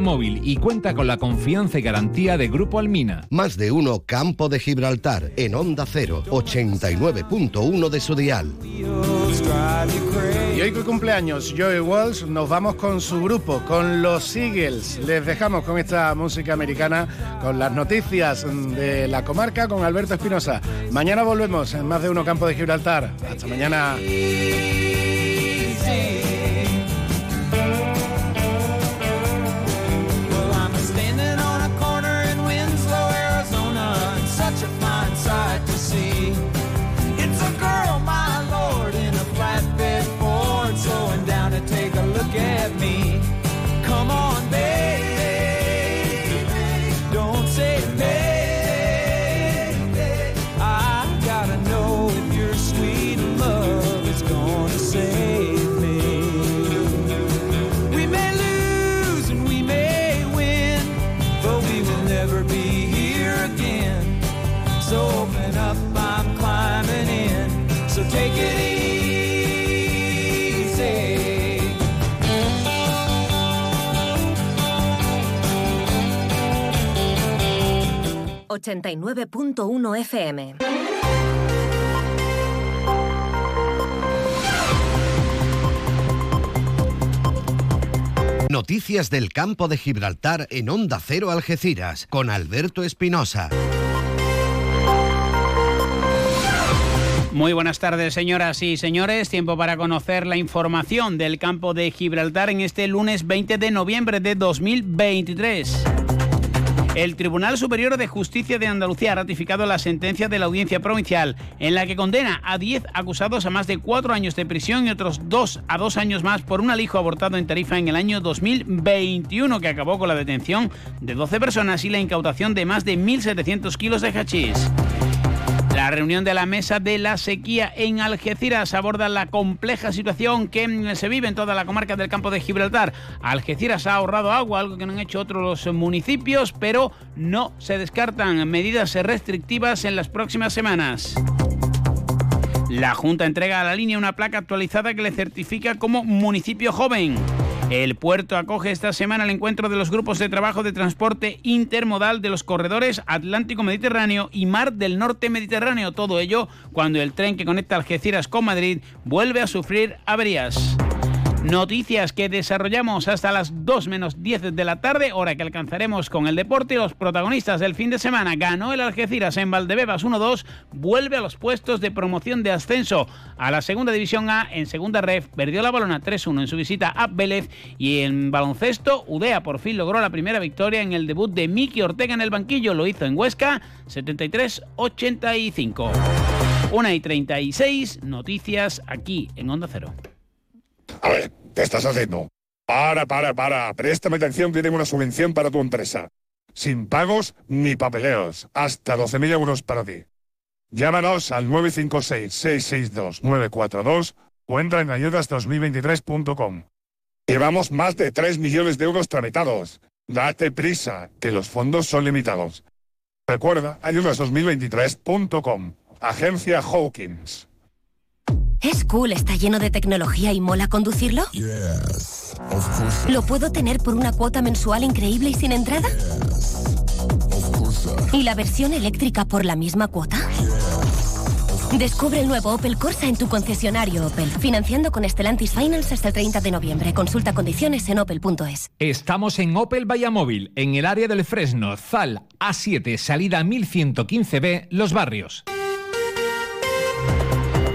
Móvil y cuenta con la confianza y garantía de Grupo Almina. Más de uno Campo de Gibraltar en Onda 0, 89.1 de su dial. Y hoy que cumpleaños Joey Walsh, nos vamos con su grupo, con los Eagles. Les dejamos con esta música americana, con las noticias de la comarca, con Alberto Espinosa. Mañana volvemos en más de uno Campo de Gibraltar. Hasta mañana. take a look at me. 89.1 FM. Noticias del campo de Gibraltar en Onda Cero Algeciras con Alberto Espinosa. Muy buenas tardes, señoras y señores. Tiempo para conocer la información del campo de Gibraltar en este lunes 20 de noviembre de 2023. El Tribunal Superior de Justicia de Andalucía ha ratificado la sentencia de la Audiencia Provincial en la que condena a 10 acusados a más de 4 años de prisión y otros 2 a 2 años más por un alijo abortado en Tarifa en el año 2021 que acabó con la detención de 12 personas y la incautación de más de 1.700 kilos de hachís. La reunión de la mesa de la sequía en Algeciras aborda la compleja situación que se vive en toda la comarca del campo de Gibraltar. Algeciras ha ahorrado agua, algo que no han hecho otros municipios, pero no se descartan medidas restrictivas en las próximas semanas. La Junta entrega a la línea una placa actualizada que le certifica como municipio joven. El puerto acoge esta semana el encuentro de los grupos de trabajo de transporte intermodal de los corredores Atlántico-Mediterráneo y Mar del Norte Mediterráneo. Todo ello cuando el tren que conecta Algeciras con Madrid vuelve a sufrir averías. Noticias que desarrollamos hasta las 2 menos 10 de la tarde, hora que alcanzaremos con el deporte. Los protagonistas del fin de semana ganó el Algeciras en Valdebebas 1-2, vuelve a los puestos de promoción de ascenso a la segunda división A en segunda ref, perdió la balona 3-1 en su visita a Vélez y en baloncesto Udea por fin logró la primera victoria en el debut de Miki Ortega en el banquillo, lo hizo en Huesca 73-85. 1 y 36, noticias aquí en Onda Cero. A ver, ¿qué estás haciendo? Para, para, para. Préstame atención, tienen una subvención para tu empresa. Sin pagos ni papeleos. Hasta 12.000 euros para ti. Llámanos al 956-662-942 o entra en ayudas2023.com. Llevamos más de 3 millones de euros tramitados. Date prisa, que los fondos son limitados. Recuerda, ayudas2023.com. Agencia Hawkins. ¿Es cool, está lleno de tecnología y mola conducirlo? ¿Lo puedo tener por una cuota mensual increíble y sin entrada? ¿Y la versión eléctrica por la misma cuota? Descubre el nuevo Opel Corsa en tu concesionario Opel, financiando con Stellantis Finance hasta el 30 de noviembre. Consulta condiciones en opel.es. Estamos en Opel Móvil, en el área del Fresno, Zal, A7, salida 1115B, Los Barrios.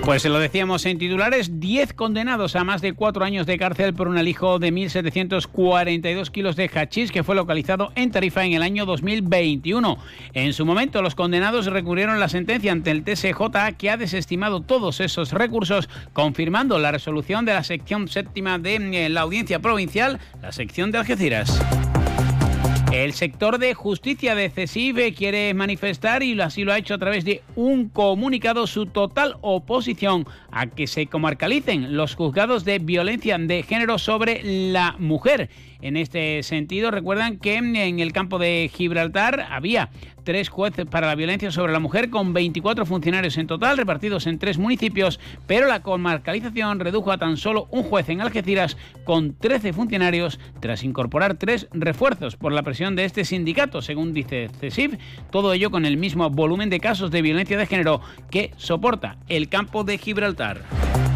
Pues se lo decíamos en titulares, 10 condenados a más de 4 años de cárcel por un alijo de 1.742 kilos de hachís que fue localizado en Tarifa en el año 2021. En su momento, los condenados recurrieron la sentencia ante el TSJ que ha desestimado todos esos recursos, confirmando la resolución de la sección séptima de eh, la Audiencia Provincial, la sección de Algeciras. El sector de justicia de CESIV quiere manifestar, y así lo ha hecho a través de un comunicado, su total oposición a que se comarcalicen los juzgados de violencia de género sobre la mujer. En este sentido, recuerdan que en el campo de Gibraltar había tres jueces para la violencia sobre la mujer con 24 funcionarios en total repartidos en tres municipios, pero la comarcalización redujo a tan solo un juez en Algeciras con 13 funcionarios tras incorporar tres refuerzos por la presión de este sindicato, según dice CESIF, todo ello con el mismo volumen de casos de violencia de género que soporta el campo de Gibraltar.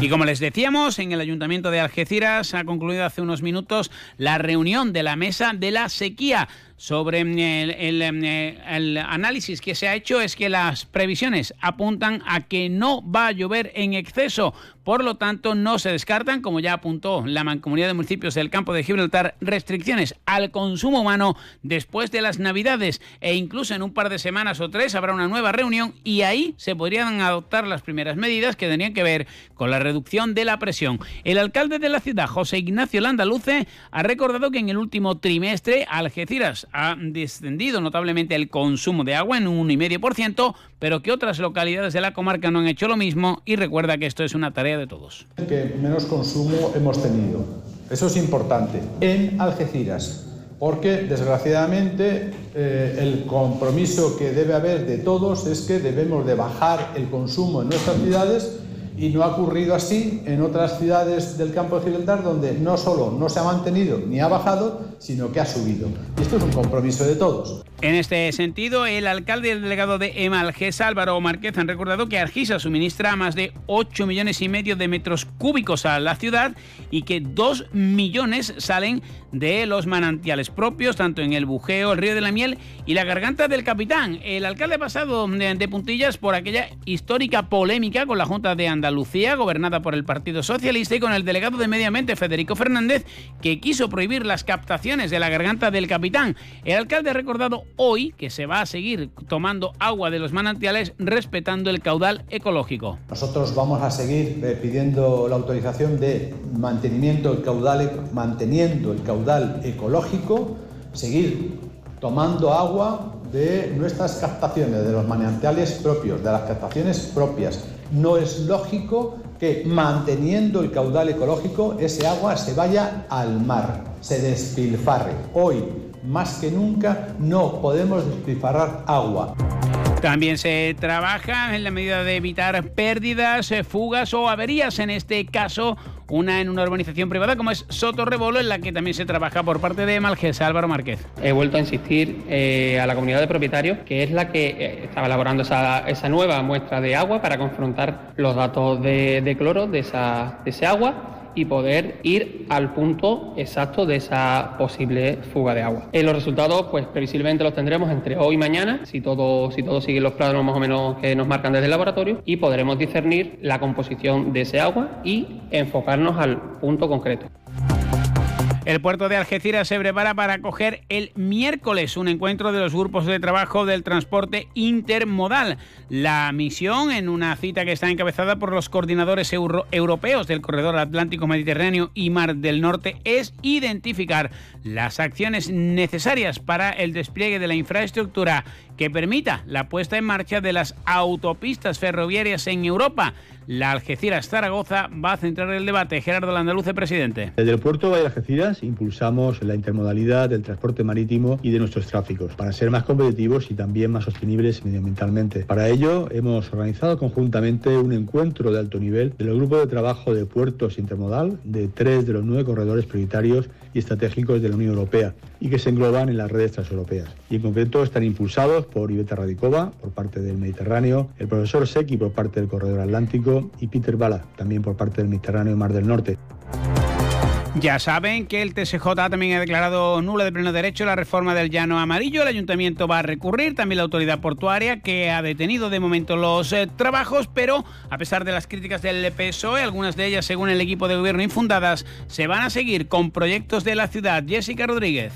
Y como les decíamos, en el Ayuntamiento de Algeciras ha concluido hace unos minutos la reunión de la mesa de la sequía sobre el, el, análisis que se ha hecho es que las previsiones apuntan a que no va a llover en exceso. Por lo tanto, no se descartan, como ya apuntó la Mancomunidad de Municipios del Campo de Gibraltar, restricciones al consumo humano después de las Navidades e incluso en un par de semanas o tres habrá una nueva reunión y ahí se podrían adoptar las primeras medidas que tendrían que ver con la reducción de la presión. El alcalde de la ciudad, José Ignacio Landaluce, ha recordado que en el último trimestre Algeciras ha descendido notablemente el consumo de agua en un 1,5%, pero que otras localidades de la comarca no han hecho lo mismo y recuerda que esto es una tarea de todos. Que menos consumo hemos tenido. Eso es importante. En Algeciras, porque desgraciadamente eh, el compromiso que debe haber de todos es que debemos de bajar el consumo en nuestras ciudades y no ha ocurrido así en otras ciudades del campo de Gibraltar donde no solo no se ha mantenido ni ha bajado, sino que ha subido. Y esto es un compromiso de todos. En este sentido, el alcalde y el delegado de Emalges, Álvaro Márquez, han recordado que Argisa suministra más de 8 millones y medio de metros cúbicos a la ciudad y que 2 millones salen de los manantiales propios, tanto en el Bujeo, el Río de la Miel y la Garganta del Capitán. El alcalde pasado de, puntillas por aquella histórica polémica con la Junta de Andalucía, gobernada por el Partido Socialista, y con el delegado de Medio Federico Fernández, que quiso prohibir las captaciones de la Garganta del Capitán. El alcalde ha recordado hoy que se va a seguir tomando agua de los manantiales respetando el caudal ecológico. Nosotros vamos a seguir eh, pidiendo la autorización de mantenimiento del caudal, manteniendo el caudal ecológico, seguir tomando agua de nuestras captaciones, de los manantiales propios, de las captaciones propias. No es lógico que manteniendo el caudal ecológico ese agua se vaya al mar, se despilfarre. Hoy más que nunca no podemos despilfarrar agua. También se trabaja en la medida de evitar pérdidas, eh, fugas o averías. En este caso, una en una urbanización privada como es Soto Rebolo, en la que también se trabaja por parte de Malges, Álvaro Márquez. He vuelto a insistir eh, a la comunidad de propietarios, que es la que eh, estaba elaborando esa, nueva muestra de agua para confrontar los datos de, cloro de, esa, de ese agua y poder ir al punto exacto de esa posible fuga de agua. En los resultados, pues previsiblemente los tendremos entre hoy y mañana, si todo, si todo sigue los planos más o menos que nos marcan desde el laboratorio, y podremos discernir la composición de ese agua y enfocarnos al punto concreto. El puerto de Algeciras se prepara para acoger el miércoles un encuentro de los grupos de trabajo del transporte intermodal. La misión, en una cita que está encabezada por los coordinadores europeos del corredor Atlántico Mediterráneo y Mar del Norte, es identificar las acciones necesarias para el despliegue de la infraestructura que permita la puesta en marcha de las autopistas ferroviarias en Europa. La Algeciras-Zaragoza va a centrar el debate. Gerardo Landaluce, presidente. Desde el puerto de Algeciras impulsamos la intermodalidad del transporte marítimo y de nuestros tráficos para ser más competitivos y también más sostenibles medioambientalmente. Para ello hemos organizado conjuntamente un encuentro de alto nivel del grupo de trabajo de puertos intermodal de tres de los nueve corredores prioritarios y estratégicos de la Unión Europea y que se engloban en las redes transeuropeas. Y en concreto están impulsados por Iveta Radicova por parte del Mediterráneo, el profesor Secchi por parte del Corredor Atlántico y Peter Bala también por parte del Mediterráneo y Mar del Norte. Ya saben que el TSJ también ha declarado nula de pleno derecho la reforma del llano amarillo. El ayuntamiento va a recurrir, también la autoridad portuaria, que ha detenido de momento los eh, trabajos, pero a pesar de las críticas del PSOE, algunas de ellas, según el equipo de gobierno infundadas, se van a seguir con proyectos de la ciudad. Jessica Rodríguez.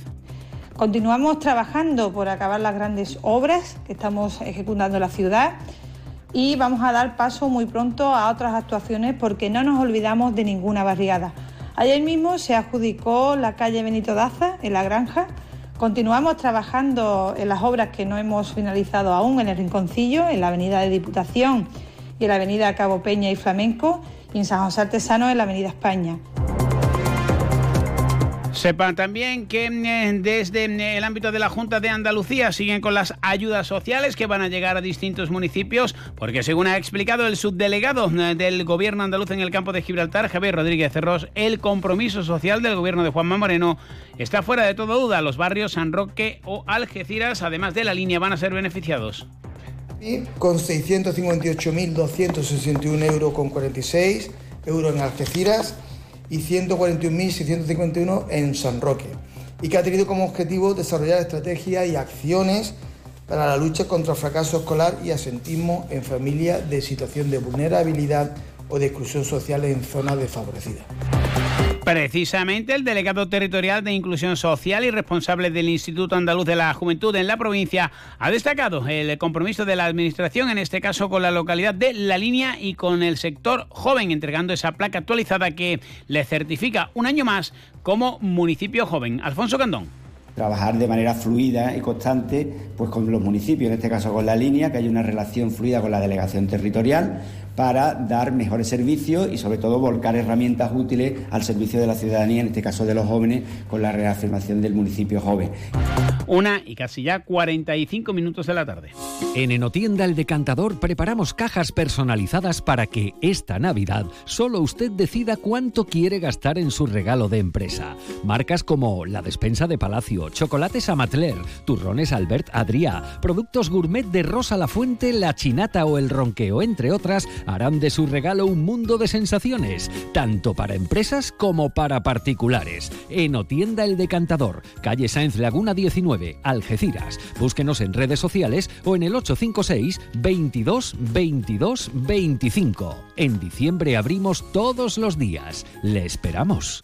Continuamos trabajando por acabar las grandes obras que estamos ejecutando en la ciudad y vamos a dar paso muy pronto a otras actuaciones porque no nos olvidamos de ninguna barriada. Ayer mismo se adjudicó la calle Benito Daza en la granja. Continuamos trabajando en las obras que no hemos finalizado aún en el Rinconcillo, en la Avenida de Diputación y en la Avenida Cabo Peña y Flamenco y en San José Artesano en la Avenida España. Sepan también que eh, desde eh, el ámbito de la Junta de Andalucía siguen con las ayudas sociales que van a llegar a distintos municipios, porque según ha explicado el subdelegado eh, del gobierno andaluz en el campo de Gibraltar, Javier Rodríguez Cerros, el compromiso social del gobierno de Juanma Moreno está fuera de toda duda. Los barrios San Roque o Algeciras, además de la línea, van a ser beneficiados. Y con 658.261 euros con 46 euros en Algeciras y 141.651 en San Roque, y que ha tenido como objetivo desarrollar estrategias y acciones para la lucha contra el fracaso escolar y asentismo en familias de situación de vulnerabilidad o de exclusión social en zonas desfavorecidas. Precisamente el delegado territorial de Inclusión Social y responsable del Instituto Andaluz de la Juventud en la provincia ha destacado el compromiso de la Administración, en este caso con la localidad de La Línea y con el sector joven, entregando esa placa actualizada que le certifica un año más como municipio joven. Alfonso Candón trabajar de manera fluida y constante pues con los municipios, en este caso con la línea, que haya una relación fluida con la delegación territorial para dar mejores servicios y sobre todo volcar herramientas útiles al servicio de la ciudadanía, en este caso de los jóvenes, con la reafirmación del municipio joven. Una y casi ya 45 minutos de la tarde. En Enotienda El Decantador preparamos cajas personalizadas para que esta Navidad solo usted decida cuánto quiere gastar en su regalo de empresa. Marcas como la despensa de Palacio, chocolates Amatler, turrones Albert Adrià, productos gourmet de Rosa La Fuente, La Chinata o El Ronqueo, entre otras, harán de su regalo un mundo de sensaciones, tanto para empresas como para particulares. En Otienda El Decantador, calle Sáenz Laguna 19, Algeciras. Búsquenos en redes sociales o en el 856 22 22 25. En diciembre abrimos todos los días. Le esperamos.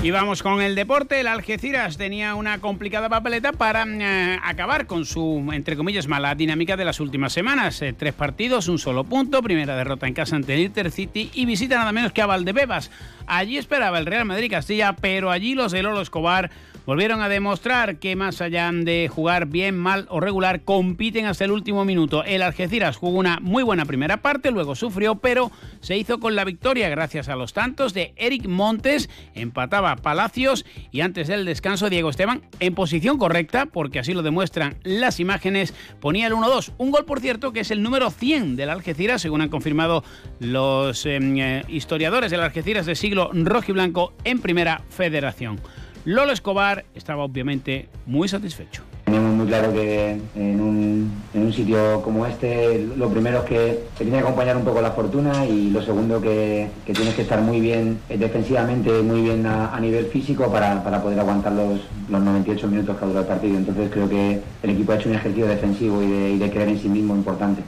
Y vamos con el deporte. El Algeciras tenía una complicada papeleta para eh, acabar con su, entre comillas, mala dinámica de las últimas semanas. Eh, tres partidos, un solo punto, primera derrota en casa ante el Intercity y visita nada menos que a Valdebebas. Allí esperaba el Real Madrid Castilla, pero allí los de Lolo Escobar volvieron a demostrar que más allá de jugar bien, mal o regular, compiten hasta el último minuto. El Algeciras jugó una muy buena primera parte, luego sufrió, pero se hizo con la victoria gracias a los tantos de Eric Montes, empataba Palacios y antes del descanso Diego Esteban en posición correcta, porque así lo demuestran las imágenes, ponía el 1-2. Un gol, por cierto, que es el número 100 del Algeciras, según han confirmado los em, eh, historiadores del Algeciras de siglo rojo y blanco en primera federación. Lolo Escobar estaba obviamente muy satisfecho. Tenemos muy claro que en un, sitio como este lo primero es que se tiene que acompañar un poco la fortuna y lo segundo que, que tienes que estar muy bien eh, defensivamente, muy bien a, nivel físico para, poder aguantar los, los 98 minutos que ha durado el partido. Entonces creo que el equipo ha hecho un ejercicio defensivo y de, y de creer en sí mismo importante.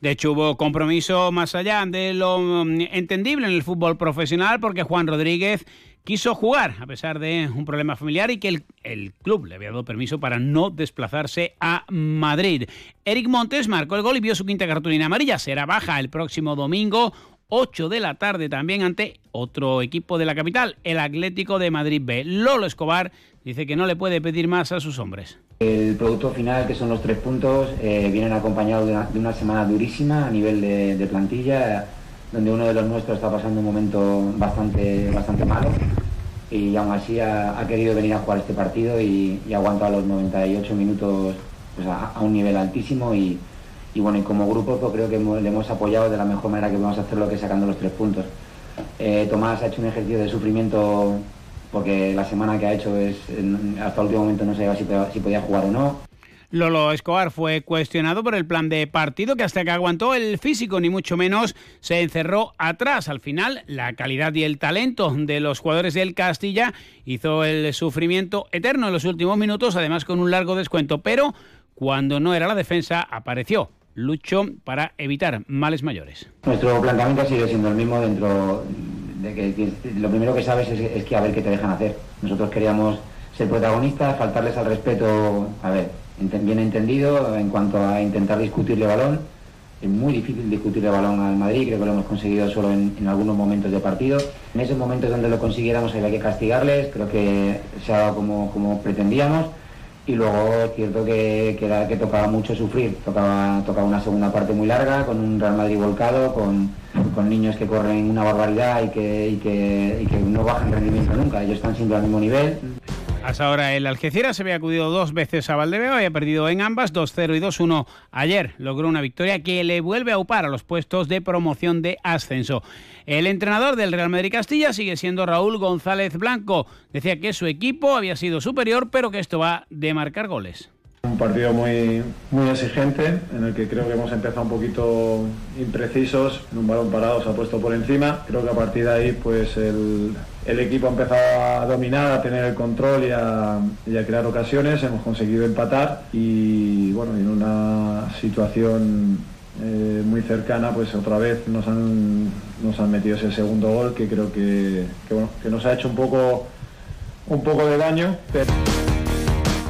De hecho, hubo compromiso más allá de lo mm, entendible en el fútbol profesional porque Juan Rodríguez quiso jugar a pesar de un problema familiar y que el, club le había dado permiso para no desplazarse a Madrid. Eric Montes marcó el gol y vio su quinta cartulina amarilla. Será baja el próximo domingo. 8 de la tarde también ante otro equipo de la capital, el Atlético de Madrid B. Lolo Escobar dice que no le puede pedir más a sus hombres. El producto final, que son los tres puntos, eh, vienen acompañados de una, semana durísima a nivel de plantilla donde uno de los nuestros está pasando un momento bastante, bastante malo y aún así ha, querido venir a jugar este partido y, y ha aguantado los 98 minutos pues, a, un nivel altísimo y, bueno, y como grupo pues, creo que le hemos apoyado de la mejor manera que podemos hacerlo que sacando los tres puntos. Eh, Tomás ha hecho un ejercicio de sufrimiento porque la semana que ha hecho es hasta el último momento no sabía si podía jugar o no. Lolo Escobar fue cuestionado por el plan de partido que hasta que aguantó el físico ni mucho menos se encerró atrás. Al final, la calidad y el talento de los jugadores del Castilla hizo el sufrimiento eterno en los últimos minutos, además con un largo descuento, pero cuando no era la defensa apareció Lucho para evitar males mayores. Nuestro planteamiento sigue siendo el mismo dentro de que, lo primero que sabes es, es que a ver qué te dejan hacer. Nosotros queríamos ser protagonistas, faltarles al respeto, a ver, bien entendido en cuanto a intentar discutirle balón, es muy difícil discutir el balón al Madrid, creo que lo hemos conseguido solo en, algunos momentos de partido. En esos momentos donde lo consiguiéramos había que castigarles, creo que se ha dado como, como pretendíamos y luego es cierto que, que, que tocaba mucho sufrir, tocaba, tocaba una segunda parte muy larga, con un Real Madrid volcado, con, con niños que corren una barbaridad y que, y que, y que no bajan rendimiento nunca, ellos están siempre al mismo nivel. Hasta ahora el Algeciras se había acudido dos veces a Valdebeo y ha perdido en ambas 2-0 y 2-1. Ayer logró una victoria que le vuelve a upar a los puestos de promoción de ascenso. El entrenador del Real Madrid Castilla sigue siendo Raúl González Blanco. Decía que su equipo había sido superior, pero que esto va de marcar goles. Un partido muy, muy exigente, en el que creo que hemos empezado un poquito imprecisos, en un balón parado se ha puesto por encima. Creo que a partir de ahí pues el, equipo ha empezado a dominar, a tener el control y a, crear ocasiones. Hemos conseguido empatar y bueno, en una situación eh, muy cercana, pues otra vez nos han, nos han metido ese segundo gol que creo que, que, nos ha hecho un poco, un poco de daño.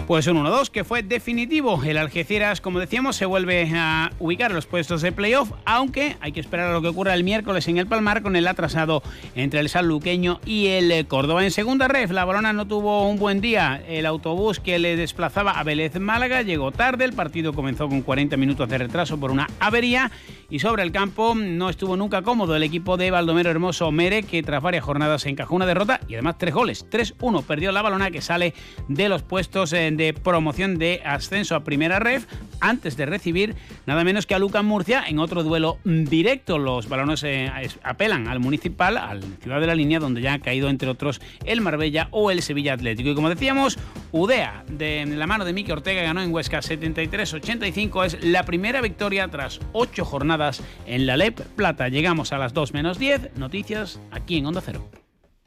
Pues un 1-2 que fue definitivo. El Algeciras, como decíamos, se vuelve a ubicar en los puestos de playoff, aunque hay que esperar a lo que ocurra el miércoles en el Palmar con el atrasado entre el Sanluqueño y el Córdoba. En segunda ref, la Barona no tuvo un buen día. El autobús que le desplazaba a Vélez Málaga llegó tarde. El partido comenzó con 40 minutos de retraso por una avería y sobre el campo no estuvo nunca cómodo el equipo de Baldomero Hermoso Mere, que tras varias jornadas encajó una derrota y además tres goles. 3-1 perdió la balona que sale de los puestos de promoción de ascenso a primera ref antes de recibir nada menos que a Lucas Murcia en otro duelo directo. Los balones eh, apelan al municipal, al Ciudad de la Línea, donde ya ha caído entre otros el Marbella o el Sevilla Atlético. Y como decíamos, Udea, de la mano de Miki Ortega, ganó en Huesca 73-85. Es la primera victoria tras ocho jornadas en la LEP Plata. Llegamos a las 2 menos 10. Noticias aquí en Onda Cero.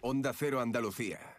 Onda Cero Andalucía.